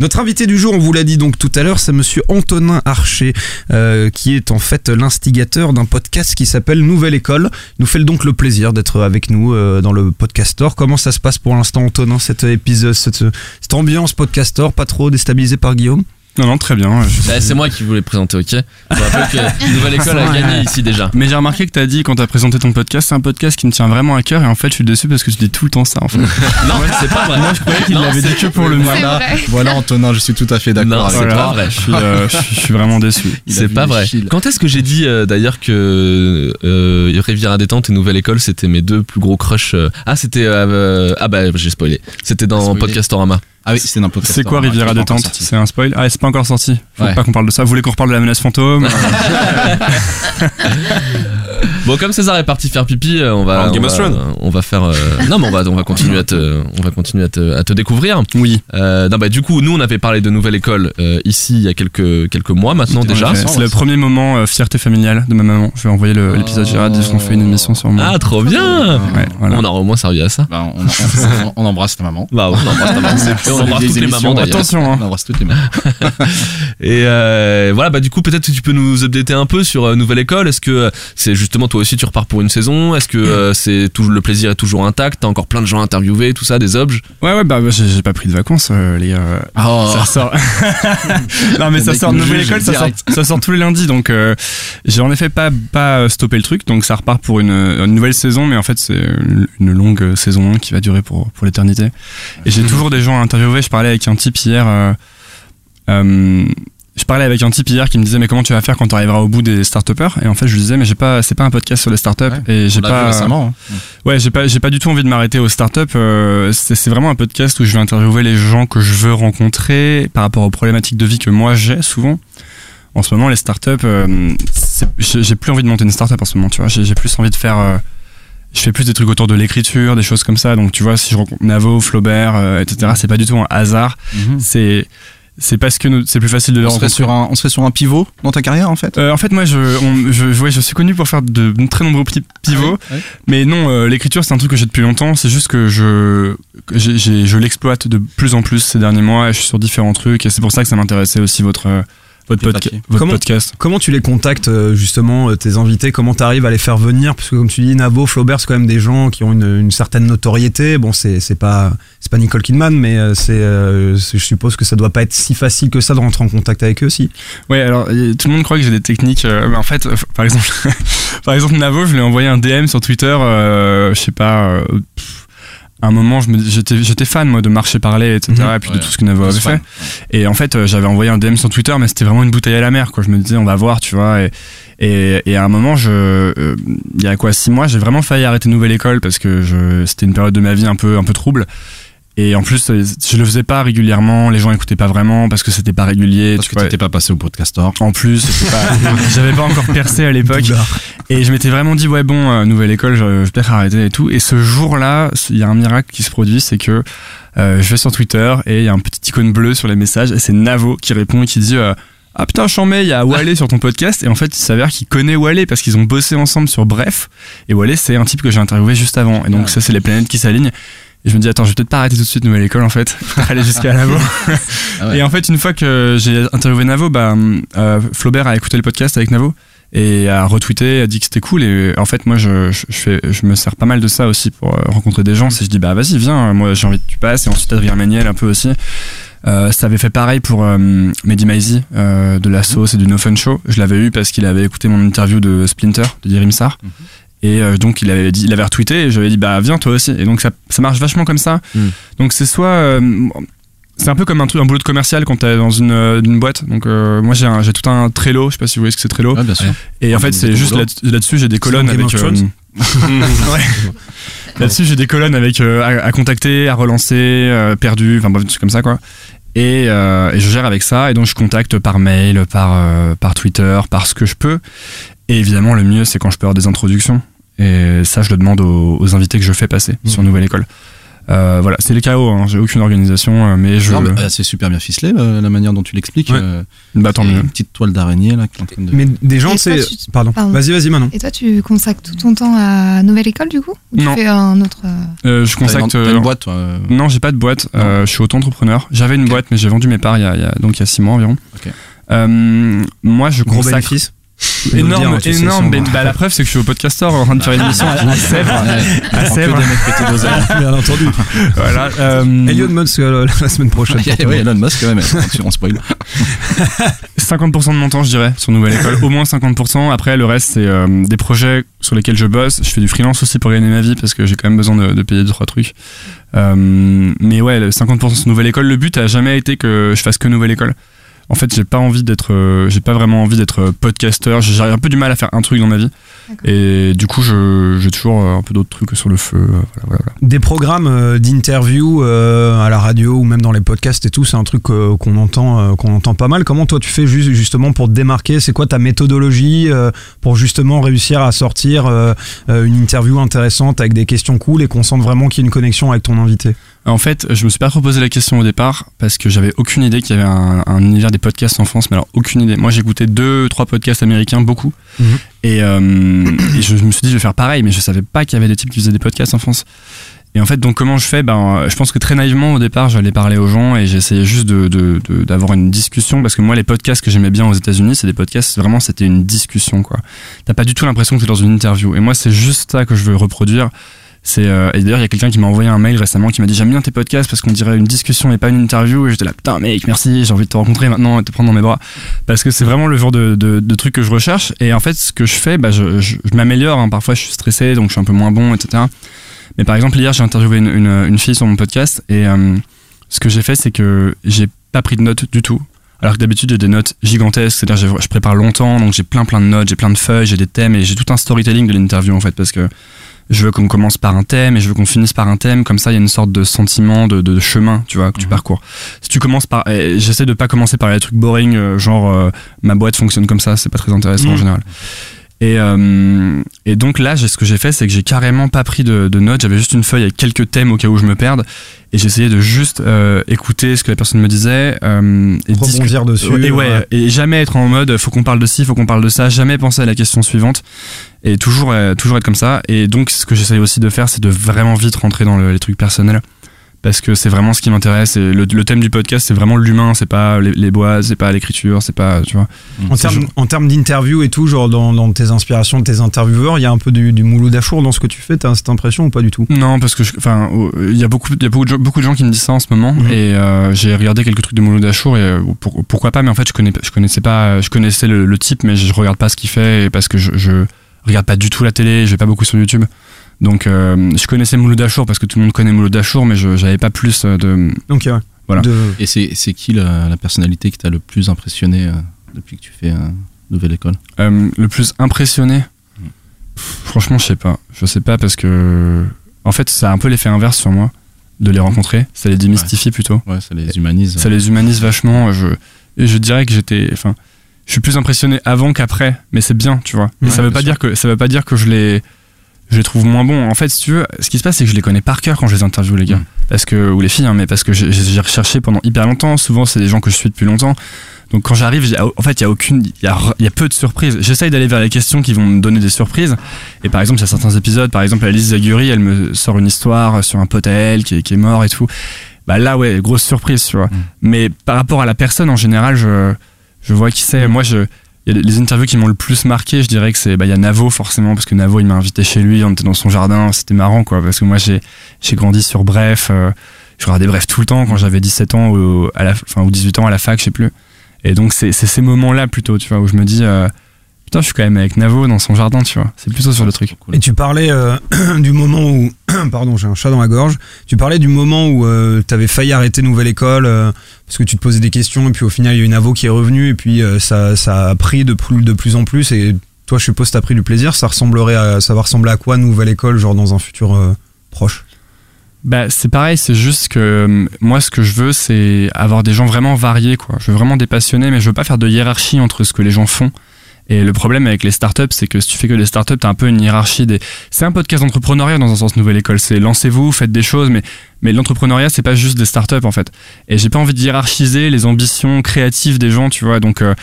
Notre invité du jour, on vous l'a dit donc tout à l'heure, c'est monsieur Antonin Archer, euh, qui est en fait l'instigateur d'un podcast qui s'appelle Nouvelle École. Nous fait donc le plaisir d'être avec nous euh, dans le Podcastor. Comment ça se passe pour l'instant, Antonin, cet épisode, cette, cette ambiance Podcastor, pas trop déstabilisé par Guillaume? Non, non, très bien. je- Bah, c'est moi qui voulais présenter, ok Je vous rappelle que Nouvelle École a gagné ici déjà. Mais j'ai remarqué que t'as dit quand t'as présenté ton podcast, c'est un podcast qui me tient vraiment à cœur et en fait je suis déçu parce que tu dis tout le temps ça en fait. Non, c'est pas vrai. Moi je croyais qu'il l'avait dit que pour le. Voilà, voilà Antonin, je suis tout à fait d'accord Non, c'est toi. pas vrai. Je suis, euh, je suis- vraiment déçu. C'est pas vrai. chill. Quand est-ce que j'ai dit euh, d'ailleurs que euh, Riviera détente et Nouvelle École c'était mes deux plus gros crushs euh, Ah c'était euh, ah bah j'ai spoilé. C'était dans. Podcastorama. Ah oui, c'était un podcast. C'est quoi Riviera détente C'est un spoil Ah, c'est pas encore sorti. Faut Ouais. pas qu'on parle de ça. Vous voulez qu'on reparle de la menace fantôme Bon comme César est parti faire pipi, euh, on va Game on of va, Thrones. on va faire euh, non mais on va on va continuer à te on va continuer à te, à te découvrir. Oui. Euh, non bah du coup nous on avait parlé de Nouvelle École euh, ici il y a quelques quelques mois maintenant déjà. C'est le ça. premier moment euh, fierté familiale de ma maman. Je vais envoyer l'épisode. J'ai hâte de ce qu'on fait une émission sur moi. Ah trop bien. Ouais, voilà. On aura au moins servi à ça. Bah, on, on- on embrasse ta maman. Bah on embrasse ta maman. Et on embrasse toutes les mamans. Attention, hein. On embrasse toutes les mamans. Et euh, voilà, bah du coup peut-être que tu peux nous updater un peu sur euh, Nouvelle École. Est-ce que c'est justement toi aussi tu repars pour une saison Est-ce que euh, c'est toujours le plaisir est toujours intact? T'as encore plein de gens à interviewer, tout ça, des obges? Ouais, ouais, bah, bah, j'ai pas pris de vacances, euh, les gars. Oh. Ça sort. non, mais ça sort de nouvelle école, ça sort, ça sort tous les lundis, donc euh, j'ai en effet pas, pas stoppé le truc, donc ça repart pour une, une nouvelle saison, mais en fait c'est une, longue saison 1 qui va durer pour, pour l'éternité. Et j'ai toujours des gens à interviewer, je parlais avec un type hier, euh, euh, je parlais avec un type hier qui me disait mais comment tu vas faire quand tu arriveras au bout des start et en fait je lui disais mais j'ai pas c'est pas un podcast sur les startups et j'ai pas récemment, hein. ouais j'ai pas j'ai pas du tout envie de m'arrêter aux startups euh, c'est vraiment un podcast où je vais interviewer les gens que je veux rencontrer par rapport aux problématiques de vie que moi j'ai souvent en ce moment les startups euh, j'ai plus envie de monter une startup en ce moment tu vois j'ai plus envie de faire euh, je fais plus des trucs autour de l'écriture, des choses comme ça. Donc tu vois, si je rencontre Navo, Flaubert, euh, etc., c'est pas du tout un hasard. C'est c'est parce que c'est plus facile de les. On serait, sur un, on serait sur un pivot dans ta carrière en fait? Euh, en fait, moi, je, on- je, ouais, je suis connu pour faire de très nombreux petits pivots. Ah Mais non, euh, l'écriture, c'est un truc que j'ai depuis longtemps. C'est juste que je, je l'exploite de plus en plus ces derniers mois. Je suis sur différents trucs. Et c'est pour ça que ça m'intéressait aussi votre, euh, votre, podca- votre Comment- podcast. Comment tu les contactes euh, justement euh, tes invités? Comment tu arrives à les faire venir? Parce que comme tu dis, Navo, Flaubert, c'est quand même des gens qui ont une, une certaine notoriété. Bon, c'est c'est pas c'est pas Nicole Kidman, mais euh, c'est euh, je suppose que ça doit pas être si facile que ça de rentrer en contact avec eux, si. Ouais, alors tout le monde croit que j'ai des techniques. euh, mais en fait, euh, par exemple, par exemple Navo, je lui ai envoyé un DM sur Twitter. euh, je sais pas. euh, pff, à un moment, j'étais fan moi de marcher parler, etc. Mhm. Et puis de tout ce que Navo avait fait. fan. Et en fait, euh, j'avais envoyé un DM sur Twitter, mais c'était vraiment une bouteille à la mer. Quoi. Je me disais, on va voir, tu vois. Et, et, et à un moment, je, euh, il y a quoi, six mois, j'ai vraiment failli arrêter Nouvelle École parce que c'était une période de ma vie un peu, un peu trouble. Et en plus, euh, je le faisais pas régulièrement, les gens écoutaient pas vraiment parce que c'était pas régulier. Parce tu que t'étais pas passé au podcaster. En plus, j'avais pas encore percé à l'époque. Et je m'étais vraiment dit, ouais, bon, euh, nouvelle école, je, vais peut-être arrêter et tout. Et ce jour-là, il y a un miracle qui se produit, c'est que euh, je vais sur Twitter et il y a un petit icône bleu sur les messages et c'est Navo qui répond et qui dit, euh, ah putain, Chambé, il y a Wallet sur ton podcast. Et en fait, il s'avère qu'il connaît Wallet parce qu'ils ont bossé ensemble sur Bref. Et Wallet, c'est un type que j'ai interviewé juste avant. Et donc, ça, c'est les planètes qui s'alignent. Et je me dis, attends, je vais peut-être pas arrêter tout de suite nouvelle école en fait. aller jusqu'à Navo. Ah ouais. Et en fait, une fois que j'ai interviewé Navo, bah, euh, Flaubert a écouté le podcast avec Navo et a retweeté, a dit que c'était cool. Et en fait, moi, je, je, je fais, je me sers pas mal de ça aussi pour euh, rencontrer des gens. C'est je dis, bah vas-y, viens, moi j'ai envie que tu passes. Et ensuite, Adrien Méniel un peu aussi. Euh, ça avait fait pareil pour euh, Mehdi Maizi euh, de la sauce et du No Fun Show. Je l'avais eu parce qu'il avait écouté mon interview de Splinter de Yerim Sar. Et euh, donc il avait dit, il avait retweeté et j'avais dit bah viens toi aussi. Et donc ça, ça marche vachement comme ça. Donc c'est soit euh, c'est un peu comme un truc un boulot de commercial quand t'es dans une, euh, une boîte. Donc euh, moi j'ai un- j'ai tout un Trello, je sais pas si vous voyez ce que c'est Trello. bien sûr. Et en fait c'est juste là- là-dessus j'ai des colonnes avec. Là-dessus, j'ai des colonnes avec à, à contacter, à relancer, perdu, enfin bref, comme ça quoi. Et, euh, et je gère avec ça et donc je contacte par mail, par euh, par Twitter, par ce que je peux. Et évidemment, le mieux c'est quand je peux avoir des introductions. Et ça, je le demande aux, aux invités que je fais passer sur Nouvelle École. Euh, voilà, c'est le chaos. Hein, j'ai aucune organisation, euh, mais je. Non, mais, euh, c'est super bien ficelé euh, la manière dont tu l'expliques. euh, Bah tant c'est mieux. Une petite toile d'araignée là qui est en train de. Mais des gens, tu tu- Pardon. Pardon. Vas-y, vas-y, Manon. Et toi, tu consacres tout ton temps à Nouvelle École, du coup? Ou tu Non. fais un autre. je consacre. t'as une boîte, toi, euh Non, j'ai pas de boîte. Euh, je suis auto-entrepreneur. J'avais une boîte, mais j'ai vendu mes parts il y a, il y a- donc il y a six mois environ. Euh, moi, je Gros consacre. bénéfice. Énorme, dire, sais, énorme. ben- bah, la preuve, c'est que je suis au podcaster en train de faire une émission à Sèvres. À Sèvres. Bien entendu. Voilà. euh, Elliot Musk euh, la semaine prochaine. le Oui. Elon Musk, quand même, on spoil. 50% de mon temps, je dirais, sur Nouvelle École. Au moins 50%. Après, le reste, c'est euh, des projets sur lesquels je bosse. Je fais du freelance aussi pour gagner ma vie parce que j'ai quand même besoin de, de payer deux, trois trucs. Euh, mais ouais, le 50% sur Nouvelle École. Le but a jamais été que je fasse que Nouvelle École. En fait, j'ai pas envie d'être, euh, j'ai pas vraiment envie d'être podcaster. J'ai un peu du mal à faire un truc dans ma vie. Et du coup, je- j'ai toujours euh, un peu d'autres trucs sur le feu. euh, voilà, voilà, voilà. Des programmes euh, d'interview euh, à la radio ou même dans les podcasts et tout, c'est un truc euh, qu'on entend, euh, qu'on entend pas mal. Comment toi tu fais juste, justement pour te démarquer? C'est quoi ta méthodologie euh, pour justement réussir à sortir euh, euh, une interview intéressante avec des questions cool et qu'on sente vraiment qu'il y a une connexion avec ton invité? En fait, je me suis pas trop posé la question au départ parce que j'avais aucune idée qu'il y avait un, un univers des podcasts en France, mais alors aucune idée. Moi, j'écoutais deux, trois podcasts américains, beaucoup, Mhm. et, euh, et je me suis dit je vais faire pareil, mais je savais pas qu'il y avait des types qui faisaient des podcasts en France. Et en fait, donc comment je fais? Ben, je pense que très naïvement au départ, j'allais parler aux gens et j'essayais juste de de- de- d'avoir une discussion parce que moi, les podcasts que j'aimais bien aux États-Unis, c'est des podcasts vraiment, c'était une discussion quoi. T'as pas du tout l'impression que t'es dans une interview. Et moi, c'est juste ça que je veux reproduire. C'est euh, et d'ailleurs il y a quelqu'un qui m'a envoyé un mail récemment qui m'a dit j'aime bien tes podcasts parce qu'on dirait une discussion et pas une interview. Et j'étais là putain mec merci j'ai envie de te rencontrer maintenant et te prendre dans mes bras. Parce que c'est vraiment le genre de, truc que je recherche. Et en fait ce que je fais bah, je, m'améliore hein. parfois je suis stressé donc je suis un peu moins bon etc mais par exemple hier j'ai interviewé une fille sur mon podcast et euh, ce que j'ai fait c'est que j'ai pas pris de notes du tout. Alors que d'habitude j'ai des notes gigantesques, c'est-à-dire je, je prépare longtemps, donc j'ai plein plein de notes, j'ai plein de feuilles, j'ai des thèmes et j'ai tout un storytelling de l'interview en fait parce que je veux qu'on commence par un thème et je veux qu'on finisse par un thème, comme ça il y a une sorte de sentiment de, de chemin, tu vois, que tu parcours. Si tu commences par, et j'essaie de pas commencer par les trucs boring, euh, genre euh, ma boîte fonctionne comme ça, c'est pas très intéressant en Mhm. général. Et, euh, et donc là, ce que j'ai fait, c'est que j'ai carrément pas pris de, de notes. J'avais juste une feuille avec quelques thèmes au cas où je me perde. Et j'essayais de juste euh, écouter ce que la personne me disait. Euh, et Rebondir dessus, Et, ouais, ouais. et jamais être en mode faut qu'on parle de ci, faut qu'on parle de ça. Jamais penser à la question suivante. Et toujours, euh, toujours être comme ça. Et donc, ce que j'essaye aussi de faire, c'est de vraiment vite rentrer dans le- les trucs personnels. Parce que c'est vraiment ce qui m'intéresse. Et le, le thème du podcast, c'est vraiment l'humain. C'est pas les, les bois, c'est pas l'écriture, c'est pas, tu vois. En termes, genre- d'interview et tout, genre dans, dans tes inspirations tes intervieweurs, il y a un peu du, du Mouloud Achour dans ce que tu fais, t'as cette impression ou pas du tout? Non, parce que je- enfin, il y a beaucoup, il y a beaucoup de, gens- beaucoup de gens qui me disent ça en ce moment, Mhm. et euh, j'ai regardé quelques trucs de Mouloud Achour et euh, pour- pourquoi pas, mais en fait je connais, je connaissais pas, je connaissais le, le type, mais je regarde pas ce qu'il fait et parce que je, je regarde pas du tout la télé, je vais pas beaucoup sur YouTube. Donc euh, je connaissais Mouloud Achour parce que tout le monde connaît Mouloud Achour, mais je j'avais pas plus euh, de. Ok, ouais. Voilà. Et c'est c'est qui la, la personnalité qui t'a le plus impressionné euh, depuis que tu fais euh, Nouvelle École? Euh, le plus impressionné? Pff, Franchement, je sais pas. Je sais pas parce que. En fait, ça a un peu l'effet inverse sur moi de les rencontrer. Ça les démystifie plutôt. Ouais, ça les humanise. Ça les humanise vachement. Je, et je dirais que j'étais. Enfin, je suis plus impressionné avant qu'après, mais c'est bien, tu vois. Et Ouais, ça veut pas sûr. dire que ça veut pas dire que je les je les trouve moins bons. En fait, si tu veux, ce qui se passe, c'est que je les connais par cœur quand je les interviewe, les gars. Mm. Parce que, ou les filles, hein, mais parce que j'ai- recherché pendant hyper longtemps. Souvent, c'est des gens que je suis depuis longtemps. Donc, quand j'arrive, en fait, il y a aucune, il y a, il y a peu de surprises. J'essaye d'aller vers les questions qui vont me donner des surprises. Et par exemple, il y a certains épisodes, par exemple, Alice Zaguri, elle me sort une histoire sur un pote à elle qui est, qui est mort et tout. Bah là, ouais, grosse surprise, tu vois. Mais par rapport à la personne, en général, je, je vois qui c'est. Moi, je, les interviews qui m'ont le plus marqué, je dirais que c'est, bah, il y a Navo, forcément, parce que Navo, il m'a invité chez lui, on était dans son jardin, c'était marrant, quoi, parce que moi, j'ai, grandi sur Bref, euh, je regardais Bref tout le temps quand j'avais 17 ans ou, à la, enfin, ou 18 ans à la fac, je sais plus. Et donc, c'est, c'est ces moments-là, plutôt, tu vois, où je me dis, euh, putain, je suis quand même avec Navo dans son jardin, tu vois. C'est plutôt sur le truc. Et tu parlais euh, du moment où. Pardon, j'ai un chat dans la gorge. Tu parlais du moment où euh, t'avais failli arrêter Nouvelle École euh, parce que tu te posais des questions et puis au final il y a une avo qui est revenue et puis ça, ça a pris de plus, de plus en plus et toi je suppose t'as pris du plaisir. Ça ressemblerait à, ça va ressembler à quoi Nouvelle École genre dans un futur proche? Bah, c'est pareil, c'est juste que moi, ce que je veux, c'est avoir des gens vraiment variés, quoi. Je veux vraiment des passionnés, mais je veux pas faire de hiérarchie entre ce que les gens font. Et le problème avec les startups, c'est que si tu fais que des startups, t'as un peu une hiérarchie. C'est un podcast d'entrepreneuriat dans un sens nouvelle école. C'est lancez-vous, faites des choses, mais mais l'entrepreneuriat, c'est pas juste des startups en fait. Et j'ai pas envie de hiérarchiser les ambitions créatives des gens, tu vois. Donc euh,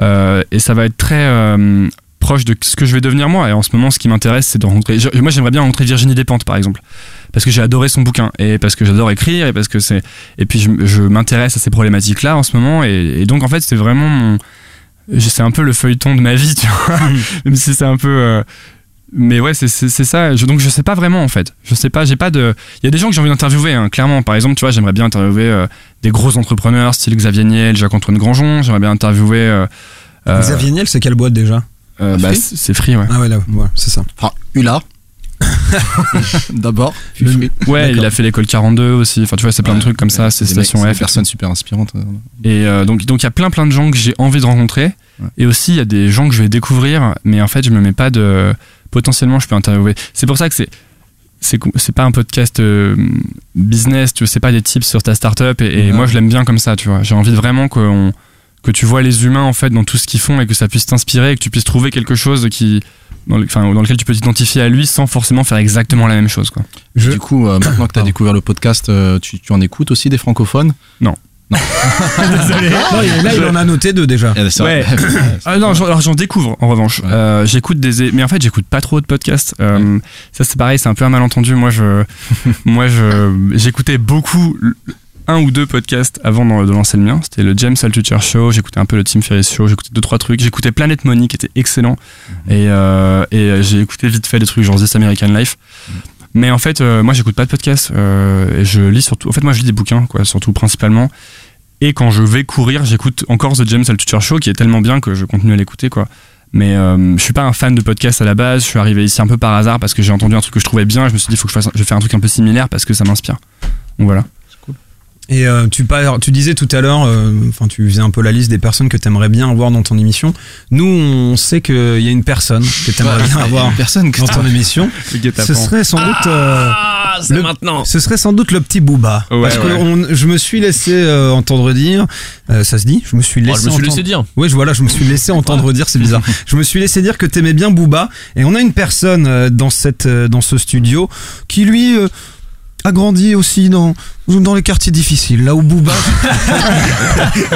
euh, et ça va être très euh, proche de ce que je vais devenir moi. Et en ce moment, ce qui m'intéresse, c'est de rencontrer. moi, j'aimerais bien rencontrer Virginie Despentes, par exemple, parce que j'ai adoré son bouquin et parce que j'adore écrire et parce que c'est. Et puis je, je m'intéresse à ces problématiques-là en ce moment. Et, et donc en fait, c'est vraiment mon. C'est un peu le feuilleton de ma vie, tu vois. Même si c'est un peu. euh, mais ouais, c'est ça. Je, donc je sais pas vraiment en fait. Je sais pas. J'ai pas de. Il y a des gens que j'ai envie d'interviewer. hein, clairement, par exemple, tu vois, j'aimerais bien interviewer euh, des gros entrepreneurs, style Xavier Niel, Jacques-Antoine Granjon. J'aimerais bien interviewer. euh, euh, Xavier Niel, c'est quelle boîte déjà? euh, bah, c'est c'est Free, ouais. Ah ouais, là, ouais, c'est ça. Enfin, Hula. D'abord. Le- ouais, il a fait l'école 42 aussi. Enfin, tu vois, c'est plein de trucs comme ça. C'est mecs, Station F. personnes super inspirantes. euh. Et euh, donc, donc il y a plein plein de gens que j'ai envie de rencontrer. Et aussi, il y a des gens que je vais découvrir, mais en fait, je me mets pas de. Potentiellement, je peux interviewer. C'est pour ça que c'est. C'est pas un podcast euh, business, tu c'est pas des tips sur ta startup. Et, moi, je l'aime bien comme ça, tu vois. J'ai envie de vraiment qu'on- que tu vois les humains, en fait, dans tout ce qu'ils font et que ça puisse t'inspirer et que tu puisses trouver quelque chose qui. Dans, le- enfin, dans lequel tu peux t'identifier à lui sans forcément faire exactement la même chose, quoi. Du coup, euh, maintenant que tu as découvert le podcast, euh, tu, tu en écoutes aussi des francophones? Non. Non. Désolé. Non, là, il en a noté deux déjà. Eh, c'est vrai. Ouais. ah non, j'en- alors j'en découvre en revanche. Euh, j'écoute des, mais en fait j'écoute pas trop de podcasts. Euh, Ça c'est pareil, c'est un peu un malentendu. Moi je, moi je, j'écoutais beaucoup un ou deux podcasts avant de de lancer le mien. C'était le James Altucher Show. J'écoutais un peu le Tim Ferriss Show. J'écoutais deux trois trucs. J'écoutais Planet Money qui était excellent. Et, euh, et euh, j'ai écouté vite fait des trucs genre This American Life. Mais en fait, euh, moi, j'écoute pas de podcast. euh, et je lis surtout. En fait, moi, je lis des bouquins, quoi, surtout principalement. Et quand je vais courir, j'écoute encore The James Altucher Show, qui est tellement bien que je continue à l'écouter, quoi. Mais euh, je suis pas un fan de podcast à la base. Je suis arrivé ici un peu par hasard parce que j'ai entendu un truc que je trouvais bien. Je me suis dit, faut que je fasse, je vais faire un truc un peu similaire parce que ça m'inspire. Donc voilà. Et euh, tu, par- tu disais tout à l'heure, euh, enfin tu faisais un peu la liste des personnes que tu aimerais bien avoir dans ton émission. Nous, on sait qu'il y a une personne que tu aimerais bien avoir personne dans ton émission. Ce serait sans doute euh, Ah, c'est le- maintenant. ce serait sans doute le petit Booba. Ouais, parce que on- je me suis laissé euh, entendre dire, euh, ça se dit, je me suis laissé Oh, je me suis entendre- laissé dire. Oui, voilà, je me suis laissé entendre dire, c'est bizarre. Je me suis laissé dire que t'aimais bien Booba, et on a une personne euh, dans cette, euh, dans ce studio qui lui euh, a grandi aussi dans dans les quartiers difficiles, là où Booba.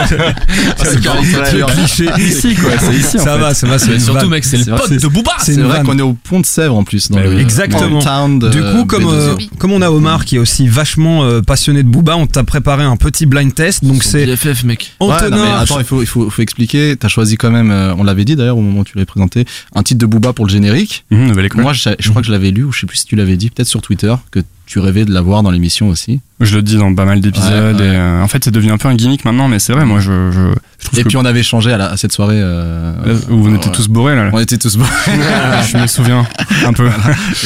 c'est caricature. cliché. Ici, quoi, c'est ici, en Ça va, ça va, c'est surtout, mec, c'est le C'est pote c'est- de Booba. c'est C'est vrai qu'on est au Pont de Sèvres en plus. Exactement. Du coup, comme, euh, B2O. comme on a Omar qui est aussi vachement euh, passionné de Booba, on t'a préparé un petit blind test. Donc c'est BFF, mec. Ouais, Antonin. non, mais attends, il faut, il faut, faut expliquer. T'as choisi quand même, euh, on l'avait dit d'ailleurs au moment où tu l'avais présenté, un titre de Booba pour le générique. École. Moi, je, je crois que je l'avais lu, ou je sais plus si tu l'avais dit, peut-être sur Twitter, que tu rêvais de l'avoir dans l'émission aussi? Je le dis dans pas mal d'épisodes. Ouais, ouais. et, euh, en fait, c'est devenu un peu un gimmick maintenant, mais c'est vrai, moi, je, je, je Et que puis on avait changé à, la- à cette soirée. euh, là, où on était ouais. tous bourrés, là. On était tous beaux. je me souviens un peu.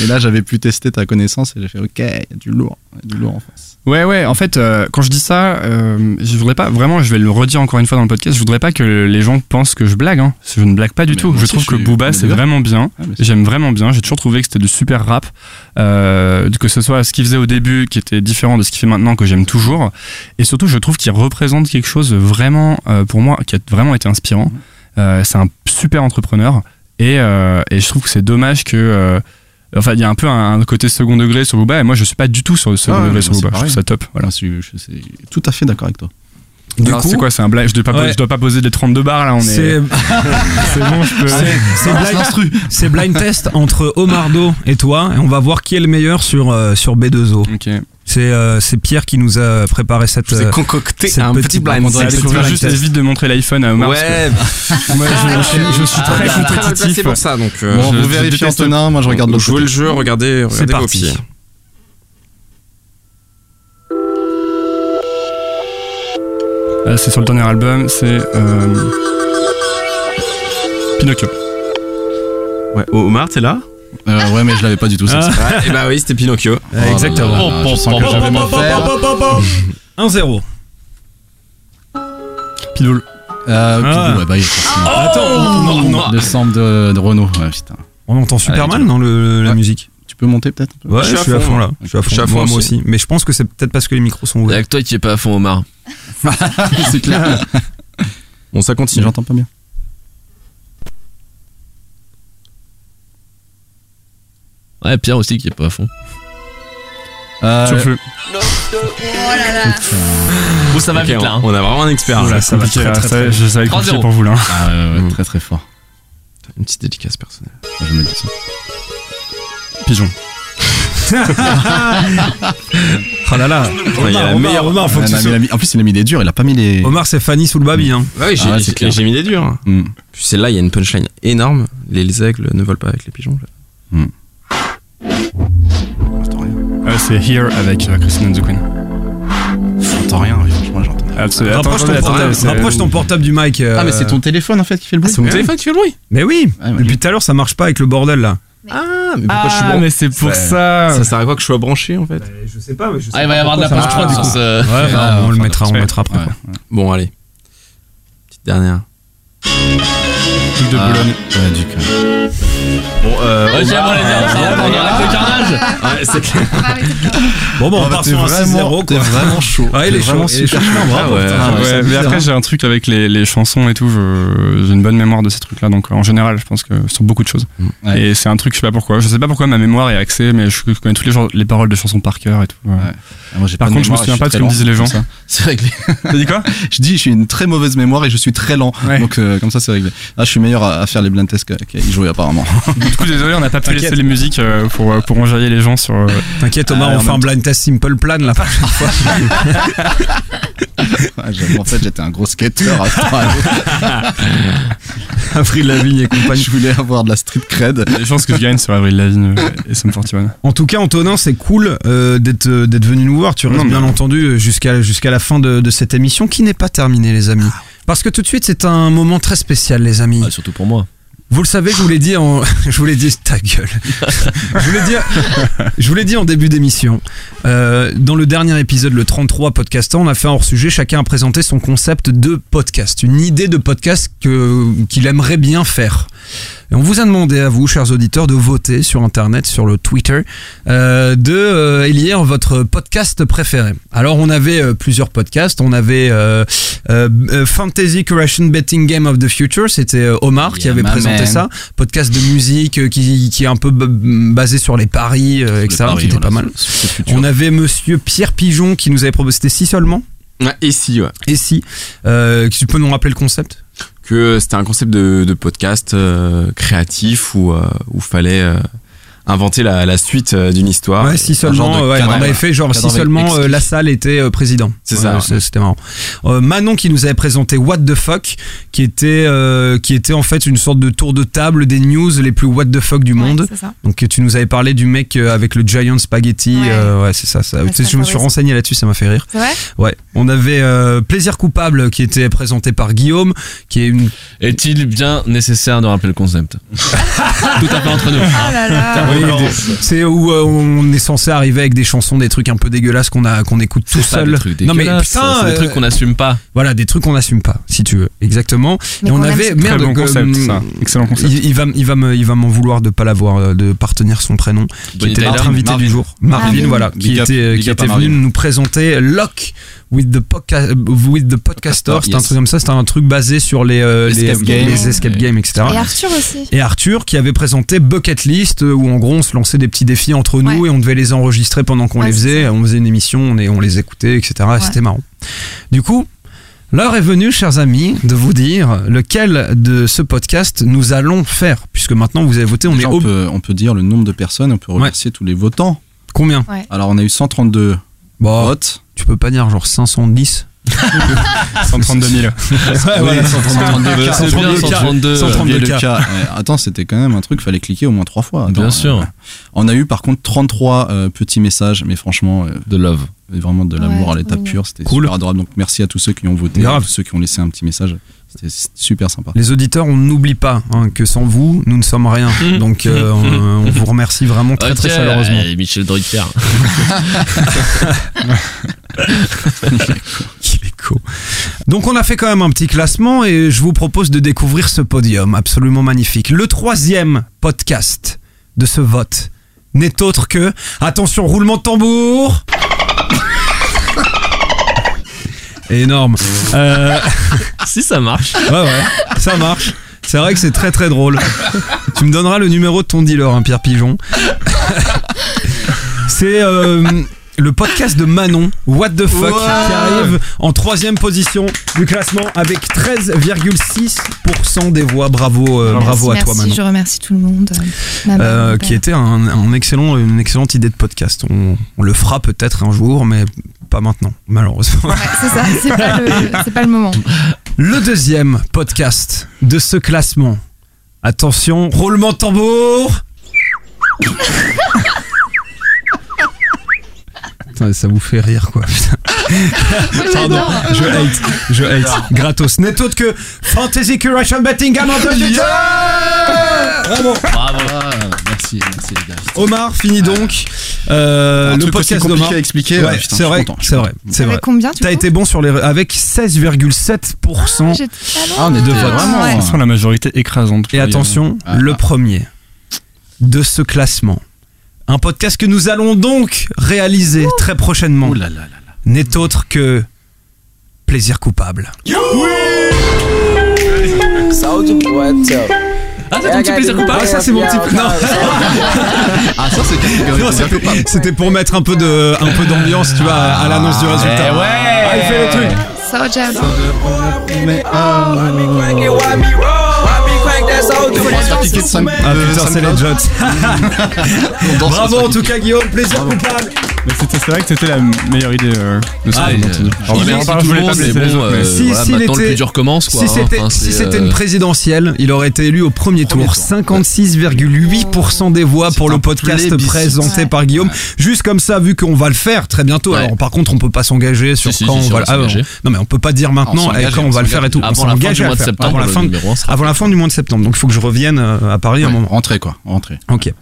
Et là, j'avais pu tester ta connaissance et j'ai fait, ok, il y a du lourd, il y a du lourd en face. Ouais, ouais. En fait, euh, quand je dis ça, euh, je voudrais pas vraiment. Je vais le redire encore une fois dans le podcast. Je voudrais pas que les gens pensent que je blague. Hein. Je ne blague pas du Mais tout. Je trouve je que suis- Booba, c'est vraiment bien. Ah, J'aime vraiment bien. J'ai toujours trouvé que c'était de super rap. Euh, que ce soit ce qu'il faisait au début, qui était différent de ce qu'il fait maintenant, que j'aime toujours. Et surtout, je trouve qu'il représente quelque chose vraiment, euh, pour moi, qui a vraiment été inspirant. Euh, c'est un super entrepreneur. Et, euh, et je trouve que c'est dommage que. euh, Enfin, il y a un peu un, un côté second degré sur Booba, et moi je suis pas du tout sur le second Ah, degré sur Booba. Je trouve ça top. Voilà. Je, suis- je suis tout à fait d'accord avec toi. Du Alors, coup, c'est quoi C'est un blague? Je dois, pas, Ouais. je dois pas poser les 32 bars là, on est. c'est C'est bon, je peux. c'est- c'est blind, c'est blind test entre Omardo et toi, et on va voir qui est le meilleur sur euh, sur B2O. Ok. C'est euh, c'est Pierre qui nous a préparé cette. Je vous ai euh, concocté cette un petit blind test. vas juste évite de montrer l'iPhone à Omar. parce que Ouais, moi, je, je- je suis Ah, très je suis très mal compétitif. placé pour ça, donc. euh, Bon, je- vous vérifiez Antonin, moi je regarde l'autre Jouez côté. le jeu, regardez, C'est regardez vos pieds. Ah, c'est sur le dernier album, c'est euh, Pinocchio. Ouais, Omar, t'es là? Euh, ouais, mais je l'avais pas du tout. ça. Ah. Et bah oui, c'était Pinocchio. Euh, Exactement. Oh je sens que je vais me faire. 1-0. Pitbull. Euh, Ah. Ouais, bah, oui, forcément. Attends, on, on- on- Le sample de, de Renault. Ouais, putain. on entend super Allez, mal dans le, la Ouais. musique. Tu peux monter peut-être Ouais, Je je suis suis, à fond, fond là. Je suis à fond. Je suis à fond moi, moi aussi. aussi. Mais je pense que c'est peut-être parce que les micros sont Il ouverts. que toi qui est pas à fond, Omar. C'est clair. Bon, ça continue. j'entends pas bien. Ouais, Pierre aussi qui est pas à fond. Euh, Sur le feu. Bon, ça va Ok, vite là. hein. on, a vraiment un expert. Oula, là. c'est compliqué, très, là, très, ça, très je savais compliqué 3-0. pour vous là. Ah, ouais, ouais, Mm. très très fort. Une petite dédicace personnelle. Je me dis ça. Pigeon. Oh là là. il y a la Omar, meilleure- Omar, faut que Ouais, En plus, il a mis des durs, il a pas mis les. Omar, c'est Fanny sous le baby. Hein. Ouais, j'ai Ah ouais, c'est j'ai- clair. j'ai mis des durs. Hmm. Puis celle-là, il y a une punchline énorme. Les, les aigles ne volent pas avec les pigeons. J'entends rien. Euh, c'est Here avec euh, Christine and the Queen. J'entends rien, franchement, j'entends rien. Ah, c'est- Rapproche, ton portable, rapproche ton portable du mic. euh, Ah, mais c'est ton téléphone en fait qui fait le bruit C'est mon téléphone qui fait le bruit. Mais oui. Ouais, ouais. Depuis tout à l'heure, ça marche pas avec le bordel là. Ah, mais pourquoi je suis Ah, branché mais c'est pour ça. Ça sert à quoi que je sois branché en fait Je sais pas, mais je sais Ah, il va y avoir de la post-prod sur ce. Ouais, bah, on le mettra, on le mettra après. Ouais. quoi. Bon, allez. Petite dernière. Truc de Ah, Boulogne. Ouais, du coup. Bon, euh. Va, on arrête le carnage. Ouais, c'est clair. Bon, on part sur un vraiment, 6-0. t'es quoi. vraiment chaud. Ouais, il T'es est chaud, il est. Ah ouais. Ouais, mais après j'ai un truc avec les, les chansons et tout, je- j'ai une bonne mémoire de ces trucs-là, donc en général je pense que sur beaucoup de choses. Ouais. Et c'est un truc, je sais pas pourquoi, je sais pas pourquoi ma mémoire est axée, mais je connais tous les, genres- les paroles de chansons par cœur et tout. ouais. Ah, moi, j'ai Par pas de contre, je me mémoire souviens suis pas de ce que me lent, disaient les gens. ça. C'est réglé. T'as dit quoi? Je dis, j'ai une très mauvaise mémoire et je suis très lent. Ouais. Donc, euh, comme ça, c'est réglé. Là, je suis meilleur à, à faire les blind tests qu'à qu'à y jouer, apparemment. Du coup, désolé, on n'a pas pu T'inquiète. laisser les musiques euh, pour, euh, pour enjailler les gens sur. euh, T'inquiète, Omar, Ah, on en fait un même blind test simple plan la prochaine fois. J'avoue, en fait, j'étais un gros skater temps-là. Avril Lavigne et compagnie. Je voulais avoir de la street cred. les chances que je gagne sur Avril Lavigne euh, et Sum 41. En tout cas, Antonin, c'est cool euh, d'être euh, d'être venu nous voir. Tu restes Non, mais- bien entendu jusqu'à jusqu'à la fin de, de cette émission qui n'est pas terminée, les amis. Parce que tout de suite, c'est un moment très spécial, les amis. Ah, surtout pour moi. Vous le savez, je vous l'ai dit en, je vous l'ai dit ta gueule. je vous l'ai dit, je vous l'ai dit en début d'émission. Euh, dans le dernier épisode, le 33 podcastant, on a fait un hors sujet. Chacun a présenté son concept de podcast, une idée de podcast que qu'il aimerait bien faire. Et on vous a demandé à vous, chers auditeurs, de voter sur Internet, sur le Twitter, euh, de euh, élire votre podcast préféré. Alors on avait euh, plusieurs podcasts. On avait euh, euh, Fantasy Creation Betting Game of the Future. C'était Omar qui avait présenté man. ça. Podcast de musique qui, qui est un peu basé sur les paris, etc. paris, qui était pas mal. le. On avait Monsieur Pierre Pigeon qui nous avait proposé. C'était si seulement. Et si, ouais. Et si. Tu peux nous rappeler le concept? Que c'était un concept de, podcast euh, créatif où euh, où fallait euh, inventer la, la suite euh, d'une histoire. Ouais, si seulement, ouais, cadre, on avait fait genre si seulement euh, la salle était euh, président. C'est Ouais, ça, ouais. C'était marrant. Euh, Manon qui nous avait présenté What the fuck, qui était euh, qui était en fait une sorte de tour de table des news les plus what the fuck du monde. c'est ça. Donc tu nous avais parlé du mec avec le giant spaghetti. Ouais. euh, Ouais, c'est ça. ça. Je me suis renseigné là-dessus, ça m'a fait rire. Vrai? Ouais. On avait euh, Plaisir coupable qui était présenté par Guillaume, qui est une. Est-il bien nécessaire de rappeler le concept? Tout à fait entre nous. Là là. C'est où euh, on est censé arriver avec des chansons, des trucs un peu dégueulasses qu'on a qu'on écoute tout seul. des trucs non mais putain, c'est des euh, trucs qu'on n'assume pas. Voilà, des trucs qu'on n'assume pas, si tu veux, exactement. Mais et on avait merde, bon concept, hum, ça. Excellent concept. Il, il va, il va me, il va m'en vouloir de pas l'avoir, euh, de pas retenir son prénom. Qui était notre invité Marvin. du jour, Marvin, Marvin. voilà, qui était, big qui était venu nous présenter Lock with the podcast, with the podcaster. Podcaster, C'était un yes. truc comme ça, c'était un truc basé sur les, euh, les, Escape game. les escape games, etc. Et Arthur aussi. Et Arthur qui avait présenté Bucket List euh, où en gros on se lançait des petits défis entre nous et on devait les enregistrer pendant qu'on Ouais, les c'est faisait. On faisait une émission, on, est- on les écoutait, etc. Et C'était marrant. Du coup, l'heure est venue, chers amis, de vous dire lequel de ce podcast nous allons faire. Puisque maintenant vous avez voté, on Déjà, est on, peut, on peut dire le nombre de personnes, on peut remercier tous les votants. Combien? Ouais. Alors on a eu 132 Bon, votes. Tu peux pas dire genre 510 132 000. Ouais, voilà, 132 cas. C'est bien, 132. 132 Et le cas. cas. Ouais, attends, c'était quand même un truc, fallait cliquer au moins trois fois. Attends, Bien sûr. euh, on a eu par contre 33 euh, petits messages, mais franchement, euh, De love. Vraiment de l'amour Ouais, à l'état pur, c'était Cool. super adorable. Donc merci à tous ceux qui ont voté, Grave. à tous ceux qui ont laissé un petit message. C'était super sympa. Les auditeurs, on n'oublie pas hein, que sans vous, nous ne sommes rien. Donc euh, on, on vous remercie vraiment très très chaleureusement. eh, Michel Drucker. Donc on a fait quand même un petit classement et je vous propose de découvrir ce podium absolument magnifique. Le troisième podcast de ce vote n'est autre que... Attention, roulement de tambour Énorme. Euh, si ça marche. ouais ouais, ça marche. C'est vrai que c'est très très drôle. Tu me donneras le numéro de ton dealer, hein, Pierre Pigeon. C'est euh, le podcast de Manon, What the fuck, qui arrive en troisième position du classement avec 13,6% des voix. Bravo, euh, bravo à Merci, toi Manon. je remercie tout le monde. euh, Euh, qui était un, un excellent, une excellente idée de podcast. On, on le fera peut-être un jour, mais pas maintenant, malheureusement. Ouais, c'est ça, c'est pas, pas le moment. Le deuxième podcast de ce classement. Attention, roulement de tambour. Putain, ça vous fait rire quoi. putain. Pardon, je hate, je hate. Gratos. N'est autre que Fantasy Curation Betting Future. Bravo. Bravo. Ah, merci, merci les gars. Omar finit donc euh, le podcast compliqué d'Omar. à expliquer, Ouais, ouais, putain, c'est vrai, c'est vrai, c'est Avec vrai. combien tu T'as été bon sur les avec 16,7% J'étais pas loin. Ah, on était de vote. vraiment. La majorité écrasante. Et attention, Ah, le ah. premier de ce classement, un podcast que nous allons donc réaliser très prochainement, Ouh là là là là. n'est autre que Plaisir coupable. Ah, c'est ton petit plaisir coupable. Ah ça c'est mon petit non, Ah, ça c'est catégorie non, c'était- coupable. c'était pour mettre un peu de un peu d'ambiance tu vois à, à l'annonce du résultat. Eh ouais. Ah, il fait ah, Faut Ah putain c'est les. Jots. Bravo en tout cas Guillaume, plaisir coupable. C'est vrai que c'était la meilleure idée euh, de ce Ah, et, Anthony. euh, Alors, il je voulais pas blesser bon, euh, Si, voilà, maintenant, le plus dur commence, quoi, Si hein. c'était Enfin, c'était une euh, présidentielle, il aurait été élu au premier tour. 56,8% des voix pour le podcast présenté par Guillaume. Juste comme ça, vu qu'on va le faire très bientôt. Alors par contre, on peut pas s'engager sur Si, quand si, on va. ah, non mais on peut pas dire maintenant s'engage, quand on va le faire et tout. Avant la fin s'engage du à mois le de faire. septembre, Avant la fin, du mois de septembre. Donc il faut que je revienne euh, à Paris à un moment. Rentrez quoi, rentrez. Ok.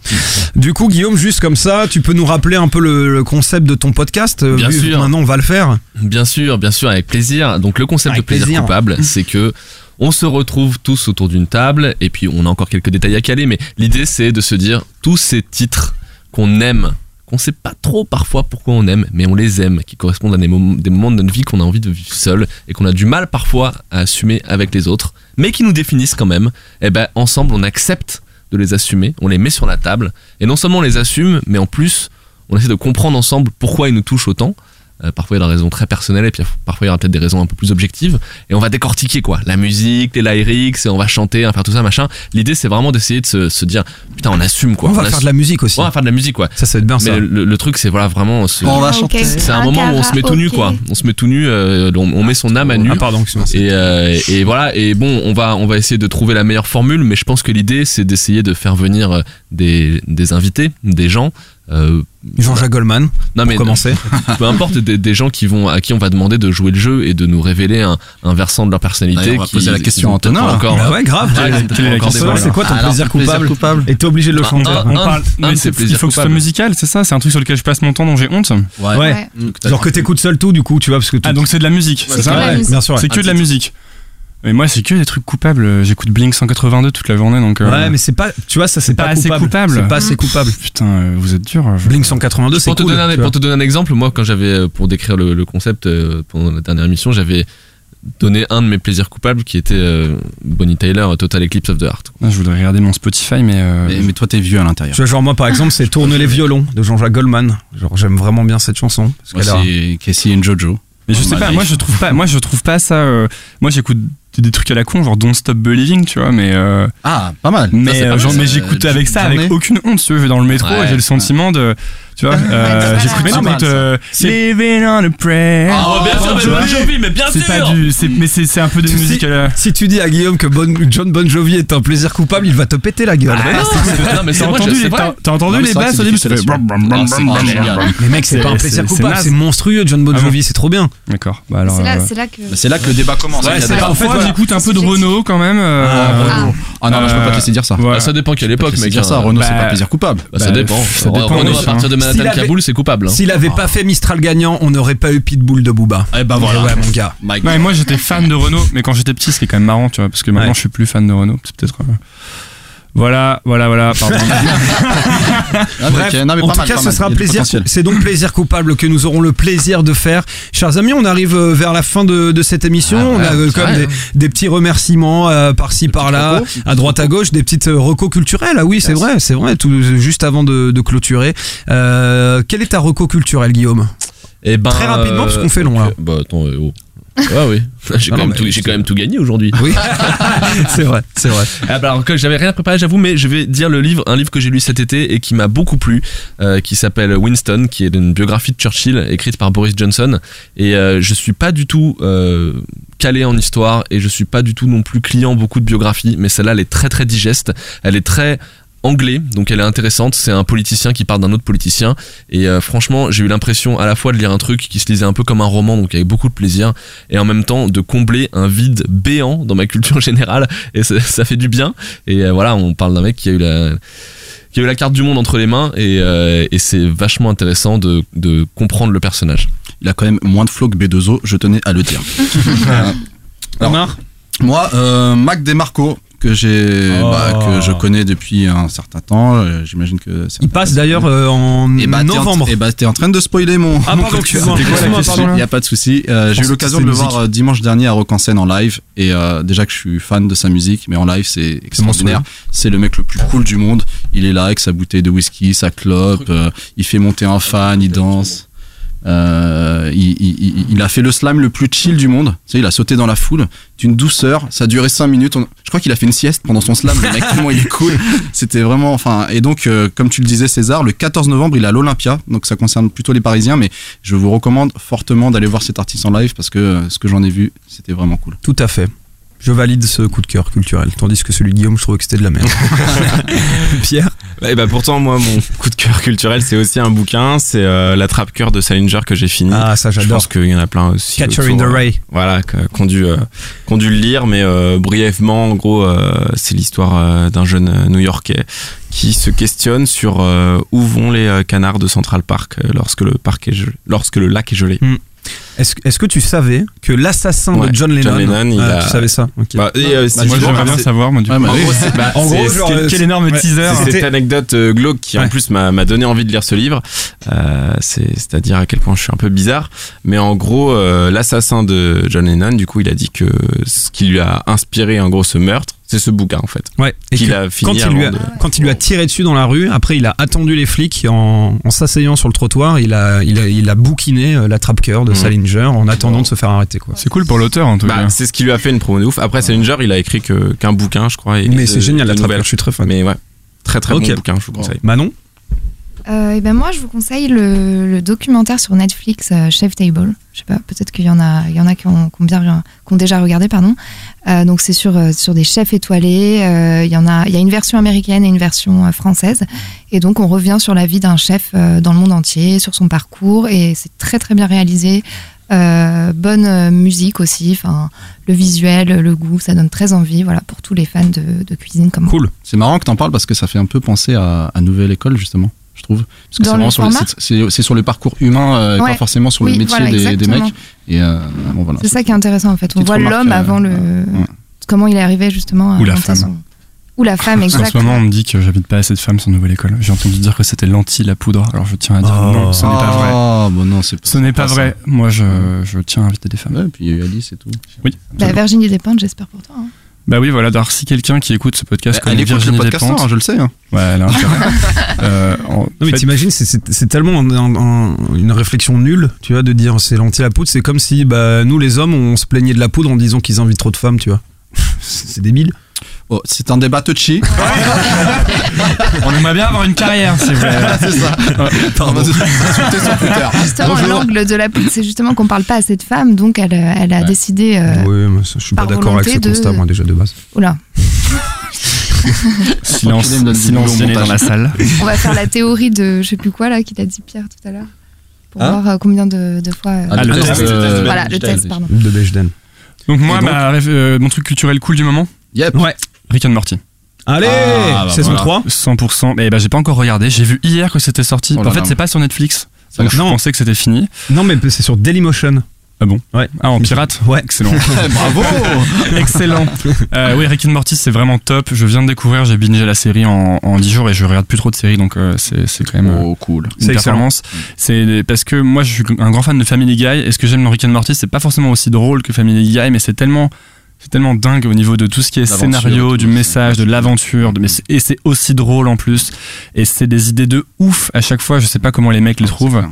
Du coup, Guillaume, juste comme ça, tu peux nous rappeler un peu le, le concept de ton podcast. euh, Bien vu sûr. Maintenant, on va le faire. Bien sûr, bien sûr, avec plaisir. Donc le concept Avec de plaisir, plaisir. coupable, c'est que on se retrouve tous autour d'une table et puis on a encore quelques détails à caler, mais l'idée c'est de se dire tous ces titres qu'on aime, qu'on sait pas trop parfois pourquoi on aime, mais on les aime, qui correspondent à des, mom- des moments de notre vie qu'on a envie de vivre seul et qu'on a du mal parfois à assumer avec les autres, mais qui nous définissent quand même. Et ben ensemble on accepte de les assumer, on les met sur la table et non seulement on les assume, mais en plus on essaie de comprendre ensemble pourquoi ils nous touchent autant. Euh, parfois il y a des raisons très personnelles et puis parfois il y aura peut-être des raisons un peu plus objectives et on va décortiquer quoi la musique les lyrics et on va chanter on va faire tout ça machin l'idée c'est vraiment d'essayer de se, se dire putain on assume quoi On va assume- faire de la musique aussi. on va faire de la musique quoi Ça, ça va être bien mais ça. le, le truc c'est voilà vraiment se- On va chanter. c'est un moment où on se met tout nu quoi on se met tout nu euh, on, on met son âme à nu Ah, pardon, excuse-moi. et, euh, et voilà et bon on va on va essayer de trouver la meilleure formule mais je pense que l'idée c'est d'essayer de faire venir des, des invités des gens euh, Jean-Jacques Goldman. non mais pour commencer. peu importe des, des gens qui vont à qui on va demander de jouer le jeu et de nous révéler un, un versant de leur personnalité on va qui- poser la question Antonin, peut-être là. encore Bah ouais, grave. Question balles. C'est quoi ton Alors, plaisir plaisir coupable, coupable. Et t'es obligé de le Bah, chanter. un- On parle, un mais de c'est- il faut que ce soit musical, c'est ça? C'est un truc sur lequel je passe mon temps dont j'ai honte? Ouais. Ouais. Genre que t'écoutes seul tout, du coup, tu vois, parce que Ah, donc c'est de la musique, c'est ça? bien sûr. C'est que de la musique. Mais moi, c'est que des trucs coupables. J'écoute Blink 182 toute la journée, donc. euh, Ouais, mais c'est pas, tu vois, ça c'est pas pas, assez coupable. coupable. C'est pas assez coupable. Putain, euh, vous êtes dur. je- Blink 182, c'est pour te, cool. donner un, pour te donner un exemple, moi, quand j'avais, euh, pour décrire le, le concept euh, pendant la dernière émission, j'avais donné un de mes plaisirs coupables qui était euh, Bonnie Tyler, Total Eclipse of the Heart. Ah, Je voudrais regarder mon Spotify, mais. euh, Mais, mais toi t'es vieux à l'intérieur. Genre moi par exemple, c'est Tourne les violons de Jean-Jacques Goldman. Genre j'aime vraiment bien cette chanson. Parce Moi, qu'elle a- c'est Casey et Jojo. Mais je sais pas, moi je trouve pas, moi je trouve pas ça. euh, moi j'écoute des, trucs à la con, genre Don't Stop Believing, tu vois, mais. euh, Ah, pas mal. mais euh, mais Euh, avec ça avec aucune honte, tu vois, je vais dans le métro Ouais. et j'ai le sentiment de. Tu vois, euh, mais c'est j'écoute, mal, ça. euh, Living on a Prayer. Oh, bien sûr, Bon Jovi, mais bien c'est sûr pas du. c'est- Mais c'est c'est un peu de musique la. Si tu dis à Guillaume que Bon- John Bon Jovi est un plaisir coupable, il va te péter la gueule. Mais non, c'est- non, mais c'est T'as entendu, c'est les- vrai. t'as- t'as entendu Non, mais les c'est vrai basses que au c'est début ça fait Ah, c'est brum. Mais mec, c'est C'est- pas un plaisir c'est- c'est coupable, c'est monstrueux John Bon Ah Jovi, c'est trop bien. D'accord, bah alors. C'est là, euh, c'est là que. C'est que le débat commence. C'est En fait, j'écoute un peu de C'est Renault quand même. euh, Ah. Ah non, je peux pas te laisser dire ça. Bah, ça dépend quelle époque, mec. dire ça. Renault, c'est pas plaisir coupable. Bah, ça Bah, dépend. ça dépend, à partir de. Manhattan Kaboul, c'est coupable. hein. S'il avait pas fait Mistral gagnant, on n'aurait pas eu Pitbull de Booba. Eh ben voilà. Ouais, mon gars. Ouais, moi j'étais fan de Renault, mais quand j'étais petit, c'était quand même marrant, tu vois, parce que maintenant Ouais. je suis plus fan de Renault. C'est peut-être. euh, Voilà, voilà, voilà, pardon. Ah, Bref, non, mais en tout mal, cas, ce mal. sera plaisir. C'est donc plaisir coupable que nous aurons le plaisir de faire. Chers amis, on arrive euh, vers la fin de, de cette émission. Ah, on ouais, a euh, comme vrai, des, des petits remerciements euh, par-ci par-là, à droite à gauche, des petites recos culturelles. Ah oui, c'est vrai, c'est vrai. Tout juste avant de, de clôturer, euh, quelle est ta reco culturelle, Guillaume? Eh ben, Très rapidement, parce qu'on fait long, là. Bah attends, euh, oh. Ouais, oui. J'ai Non, quand, non, même tout- mais j'ai c'est- quand même tout gagné aujourd'hui. Oui, c'est vrai, c'est vrai. Ah bah alors que j'avais rien préparé j'avoue mais je vais dire le livre un livre que j'ai lu cet été et qui m'a beaucoup plu euh, qui s'appelle Winston qui est une biographie de Churchill écrite par Boris Johnson et euh, je suis pas du tout euh, calé en histoire et je suis pas du tout non plus client beaucoup de biographies mais celle-là elle est très très digeste elle est très anglais donc elle est intéressante c'est un politicien qui parle d'un autre politicien et euh, franchement j'ai eu l'impression à la fois de lire un truc qui se lisait un peu comme un roman donc avec beaucoup de plaisir et en même temps de combler un vide béant dans ma culture générale et ça, ça fait du bien et euh, voilà on parle d'un mec qui a eu la qui a eu la carte du monde entre les mains et, euh, et c'est vachement intéressant de, de comprendre le personnage Il a quand même moins de flow que B2O, je tenais à le dire. Euh, alors, Omar Moi, euh, Mac DeMarco, que j'ai, Oh. bah, que je connais depuis un certain temps. euh, J'imagine que Il passe d'ailleurs euh, en et bah, t'es en- novembre. Et bah, t'es en train de spoiler mon. Ah, mon pardon. Il y a pas de souci. Euh, j'ai eu l'occasion de le voir euh, dimanche dernier à Rock en scène en live. Et euh, déjà que je suis fan de sa musique, mais en live, c'est extraordinaire. C'est le mec le plus cool du monde. Il est là avec sa bouteille de whisky, sa clope. il fait monter un fan, il danse. Euh, il, a fait le slam le plus chill du monde. Tu sais, il a sauté dans la foule d'une douceur. Ça a duré 5 minutes. Je crois qu'il a fait une sieste pendant son slam. Le mec, il est cool. C'était vraiment, enfin, et donc, euh, comme tu le disais, César, le 14 novembre, il est à l'Olympia. Donc, ça concerne plutôt les Parisiens, mais je vous recommande fortement d'aller voir cet artiste en live parce que euh, ce que j'en ai vu, c'était vraiment cool. Tout à fait. Je valide ce coup de cœur culturel, tandis que celui de Guillaume, je trouvais que c'était de la merde. Pierre? Et bah pourtant moi mon coup de cœur culturel c'est aussi un bouquin, c'est euh, La trappe cœur de Salinger que j'ai fini. Ah, ça, Je j'adore. pense qu'il y en a plein aussi. Catcher autour, in the euh, Ray. Voilà, qu'on dû, euh, dû le lire, mais euh, brièvement, en gros, c'est l'histoire d'un jeune euh, New-Yorkais qui se questionne sur où vont les canards de Central Park lorsque le parc est gelé- lorsque le lac est gelé. Est-ce que tu savais que l'assassin Ouais, de John Lennon, John Lennon, il Ah, a- tu savais ça? Ok. Bah, et, euh, si moi, j'aimerais bien savoir, moi, du Ouais, coup. bah En gros, bah, En gros, c'est- genre, c'est- euh, Quel énorme Ouais. teaser. C'est cette anecdote euh, glauque qui en plus m'a donné envie de lire ce livre. Euh, c'est- C'est-à-dire à quel point je suis un peu bizarre. Mais en gros, euh, l'assassin de John Lennon, du coup, il a dit que ce qui lui a inspiré en gros ce meurtre, c'est ce bouquin en fait. Ouais. Et que a fini quand, il lui a, avant de- quand il lui a tiré dessus dans la rue, après il a attendu les flics en, en s'asseyant sur le trottoir, il a, il a, il a bouquiné euh, la trappe cœur de Mhm. Salinger en attendant de se faire arrêter. Quoi. C'est cool pour l'auteur, en tout Bah, cas. c'est ce qui lui a fait une promo de ouf. Après, Salinger, il a écrit que- qu'un bouquin, je crois. et Mais de- c'est génial de la cœur, je suis très fan. Mais ouais, très très Ok. bon bouquin, je vous conseille. Manon? Euh, et ben moi, je vous conseille le, le documentaire sur Netflix, euh, Chef Table. Je sais pas, peut-être qu'il y en a, il y en a qui ont, qui ont bien, qui ont déjà regardé, pardon. Euh, donc c'est sur euh, sur des chefs étoilés. Euh, Il y en a, il y a une version américaine et une version euh, française. Et donc on revient sur la vie d'un chef euh, dans le monde entier, sur son parcours, et c'est très très bien réalisé. Euh, bonne euh, musique aussi, enfin le visuel, le goût, ça donne très envie. Voilà pour tous les fans de, de cuisine comme. Cool. C'est marrant que t'en parles parce que ça fait un peu penser à, à Nouvelle École, justement, je trouve. Parce que c'est vraiment sur le, c'est- sur parcours humain, euh, Ouais. pas forcément sur Oui, le métier voilà, des, mecs. Et euh, bon, voilà. C'est ça qui est intéressant en fait. On voit l'homme avant le. Comment il est arrivé justement à Ou la femme. son- Ou la femme, En ce exactement. moment, on me dit que j'habite pas assez de femmes sur Nouvelle École. J'ai entendu dire que c'était l'anti la poudre. Alors je tiens à dire Oh. non, ce n'est pas vrai. Ah, bon, non, c'est Ce n'est pas pas ça. vrai. Moi, je, je tiens à inviter des femmes. Ouais, puis il y a eu Alice et tout. Oui. Bah, Virginie Despentes, j'espère pour toi. hein. Bah oui, voilà. Alors, si quelqu'un qui écoute ce podcast Elle connaît écoute le Virginie podcast, Despentes, hein, je le sais. hein. ouais, elle a intérêt. Euh, en Non mais fait, t'imagines, c'est- tellement un- un- un- une réflexion nulle, tu vois, de dire c'est l'anti la poudre. C'est comme si bah, nous les hommes, on se plaignait de la poudre en disant qu'ils invitent trop de femmes, tu vois. C'est c'est débile. Oh, c'est un débat touchy. on aimerait bien avoir une carrière, c'est vrai. c'est ça. On va s'insulter sur Twitter. Justement, Bonjour. l'angle de la poudre, c'est justement qu'on parle pas assez de femmes, donc elle, euh, elle a décidé. euh, oui, mais ça, je suis pas d'accord avec ce de- constat, moi déjà de base. Oula, Silence, silence dans la salle. on va faire la théorie de je sais plus quoi là qu'il a dit Pierre tout à l'heure. Pour Hein voir euh, combien de, de fois. euh, Ah, le test. euh, voilà, le test, pardon. De Bechdel. Donc moi, donc euh, mon truc culturel cool du moment, Yep. Ouais. Rick and Morty. Allez, Ah, bah saison voilà. 3. 100%. Mais bah, j'ai pas encore regardé. J'ai vu hier que c'était sorti. Oh en fait, c'est pas sur Netflix. Donc, je Non. pensais que c'était fini. Non mais c'est sur Dailymotion. Ah bon Ouais. Ah, en pirate Ouais. Excellent. Bravo. Excellent. Euh, oui, Rick and Morty, c'est vraiment top. Je viens de découvrir, j'ai bingé la série en, en 10 jours et je regarde plus trop de séries, donc euh, c'est c'est quand même euh, Oh, cool. une C'est performance. C'est parce que moi, je suis un grand fan de Family Guy et ce que j'aime dans Rick and Morty, c'est pas forcément aussi drôle que Family Guy, mais c'est tellement c'est tellement dingue au niveau de tout ce qui est scénario, tout, du message, de l'aventure, de- et c'est aussi drôle en plus. Et c'est des idées de ouf à chaque fois. Je sais pas comment les mecs les trouvent.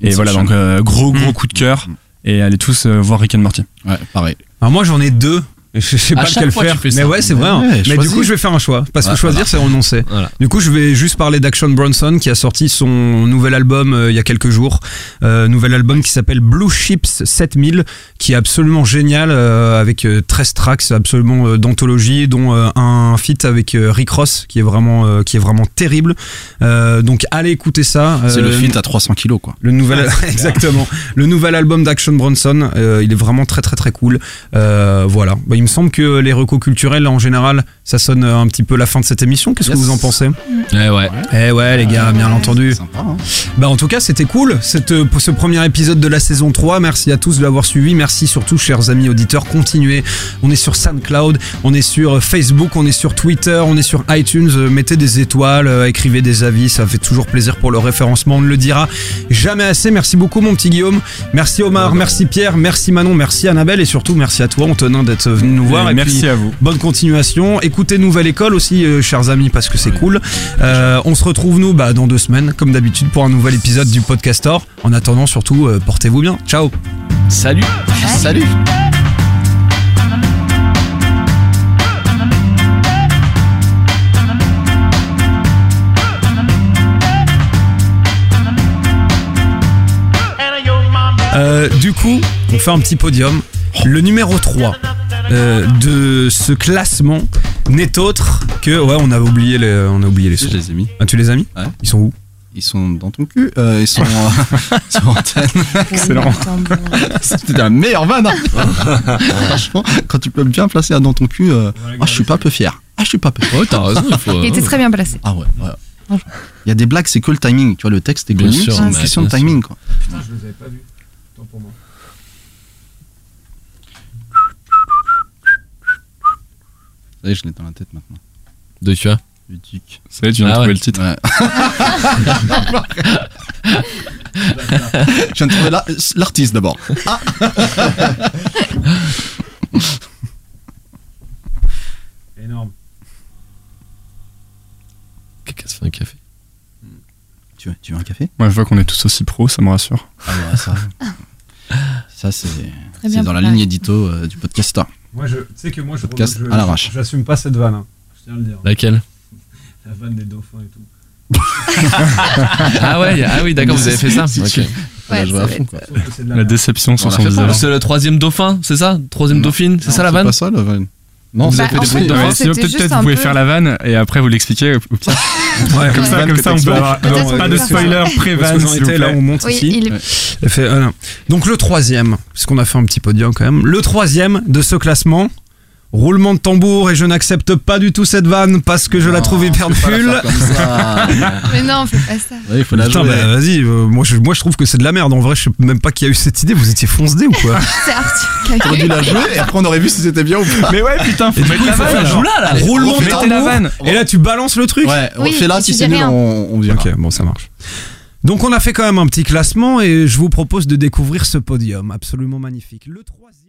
Et voilà, donc euh, gros gros coup de cœur. Et allez tous euh, voir Rick and Morty. Ouais, pareil. Alors moi j'en ai deux. Je sais pas lequel faire. mais ouais, c'est vrai. hein. Ouais, mais du coup, je vais faire un choix. Parce que choisir, c'est renoncer. Voilà. Du coup, je vais juste parler d'Action Bronson qui a sorti son nouvel album euh, il y a quelques jours. Euh, nouvel album qui s'appelle Blue Chips 7000, qui est absolument génial, euh, avec euh, 13 tracks absolument euh, d'anthologie, dont euh, un feat avec euh, Rick Ross qui est vraiment, euh, qui est vraiment terrible. Euh, donc allez écouter ça. C'est le feat à 300 kilos, quoi. le nouvel, exactement. Le nouvel album d'Action Bronson, euh, il est vraiment très très très cool. Euh, voilà. Bah, il me semble que les recos culturels en général, ça sonne un petit peu la fin de cette émission. Qu'est-ce Yes. que vous en pensez? Ouais, ouais. Eh ouais, les gars, bien entendu. Sympa, hein. Bah en tout cas, c'était cool cette, euh, pour ce premier épisode de la saison 3. Merci à tous de l'avoir suivi. Merci surtout, chers amis auditeurs. Continuez. On est sur SoundCloud, on est sur euh, Facebook, on est sur Twitter, on est sur iTunes. Euh, Mettez des étoiles, euh, écrivez des avis. Ça fait toujours plaisir pour le référencement. On ne le dira jamais assez. Merci beaucoup, mon petit Guillaume. Merci Omar, merci Pierre, merci Manon, merci Annabelle et surtout merci à toi, Antonin, d'être venu venus nous voir. Et Et merci puis, à vous. Bonne continuation. Écoutez Nouvelle École aussi, euh, chers amis, parce que c'est cool. Euh, on se retrouve, nous, bah, dans deux semaines, comme d'habitude, pour un nouvel épisode du Podcastor. En attendant, surtout, euh, portez-vous bien. Ciao. Salut. Salut. Du coup, on fait un petit podium. Le numéro 3 euh, de ce classement n'est autre que. Ouais, on a oublié les, on a oublié les sons. Je les ai mis. Ah, tu les as mis Ouais. Ils sont où Ils sont dans ton cul. Euh, ils sont euh, sur antenne. Excellent. C'était la meilleure vanne. hein. Franchement, quand tu peux bien placer un dans ton cul, euh, ah, je suis pas peu fier. Ah, je suis pas peu fier. Ouais, t'as raison, il faut. Il était très bien placé. Ah ouais, ouais. Il y a des blagues, c'est que le timing. Tu vois, le texte est Bien connu, c'est une question de timing. Quoi. Putain, je les avais pas vus. Tant pour moi. Ça y est, je l'ai dans la tête maintenant. De tu as Le tic. Ça y est, tu viens de Ah trouver ouais. le titre. Ouais. je viens de trouver la- l'artiste d'abord. Ah. Énorme. Quelqu'un se fait un café? Tu veux, tu veux un café? Moi, je vois qu'on est tous aussi pros, ça me rassure. Ah ouais, ça. Ça, c'est c'est bien dans la préparé. ligne édito euh, du podcasteur. Moi, je, tu sais que moi, je, Podcast je- à l'arrache. J'assume pas cette vanne. hein. Je tiens à le dire. Laquelle La vanne des dauphins et tout. Ah ouais, ah oui, d'accord, vous avez fait ça. Si Ok. tu- je ça à va fond, être- quoi. Sauf que c'est de la La merde. déception sur On son fait pas, visage. C'est le troisième dauphin, c'est ça? Troisième Non. dauphine, c'est Non, ça la vanne? pas ça, la vanne. Non, Vous c'est avez Bah, fait des fait, Ouais, sinon peut-être vous pouvez peu- faire la vanne et après vous pire. Ouais, Comme ça, vanne comme ça, on peut avoir non, on pas de ça. spoiler pré-vanne, étais là, on monte Oui, ici. il Ouais. Fait, euh. Donc le troisième, puisqu'on a fait un petit podium quand même, le troisième de ce classement, roulement de tambour et je n'accepte pas du tout cette vanne parce que je la trouve hyper nulle. Mais non, fais pas ça. Ouais, il faut la Putain, jouer. bah, vas-y, euh, moi, je, moi je trouve que c'est de la merde. En vrai, je sais même pas qui a eu cette idée. Vous étiez foncedé ou quoi C'est Arthur qui a T'aurais dû la jouer et après on aurait vu si c'était bien ou pas. Mais ouais, putain, faut Et mettre coup, la vanne. faire là, là. roulement de tambour. vanne. Et là, tu balances le truc. Ouais, Oui, fais là, si c'est nul, on, on verra. Ok, bon, ça marche. Donc, on a fait quand même un petit classement et je vous propose de découvrir ce podium absolument magnifique. Le troisième.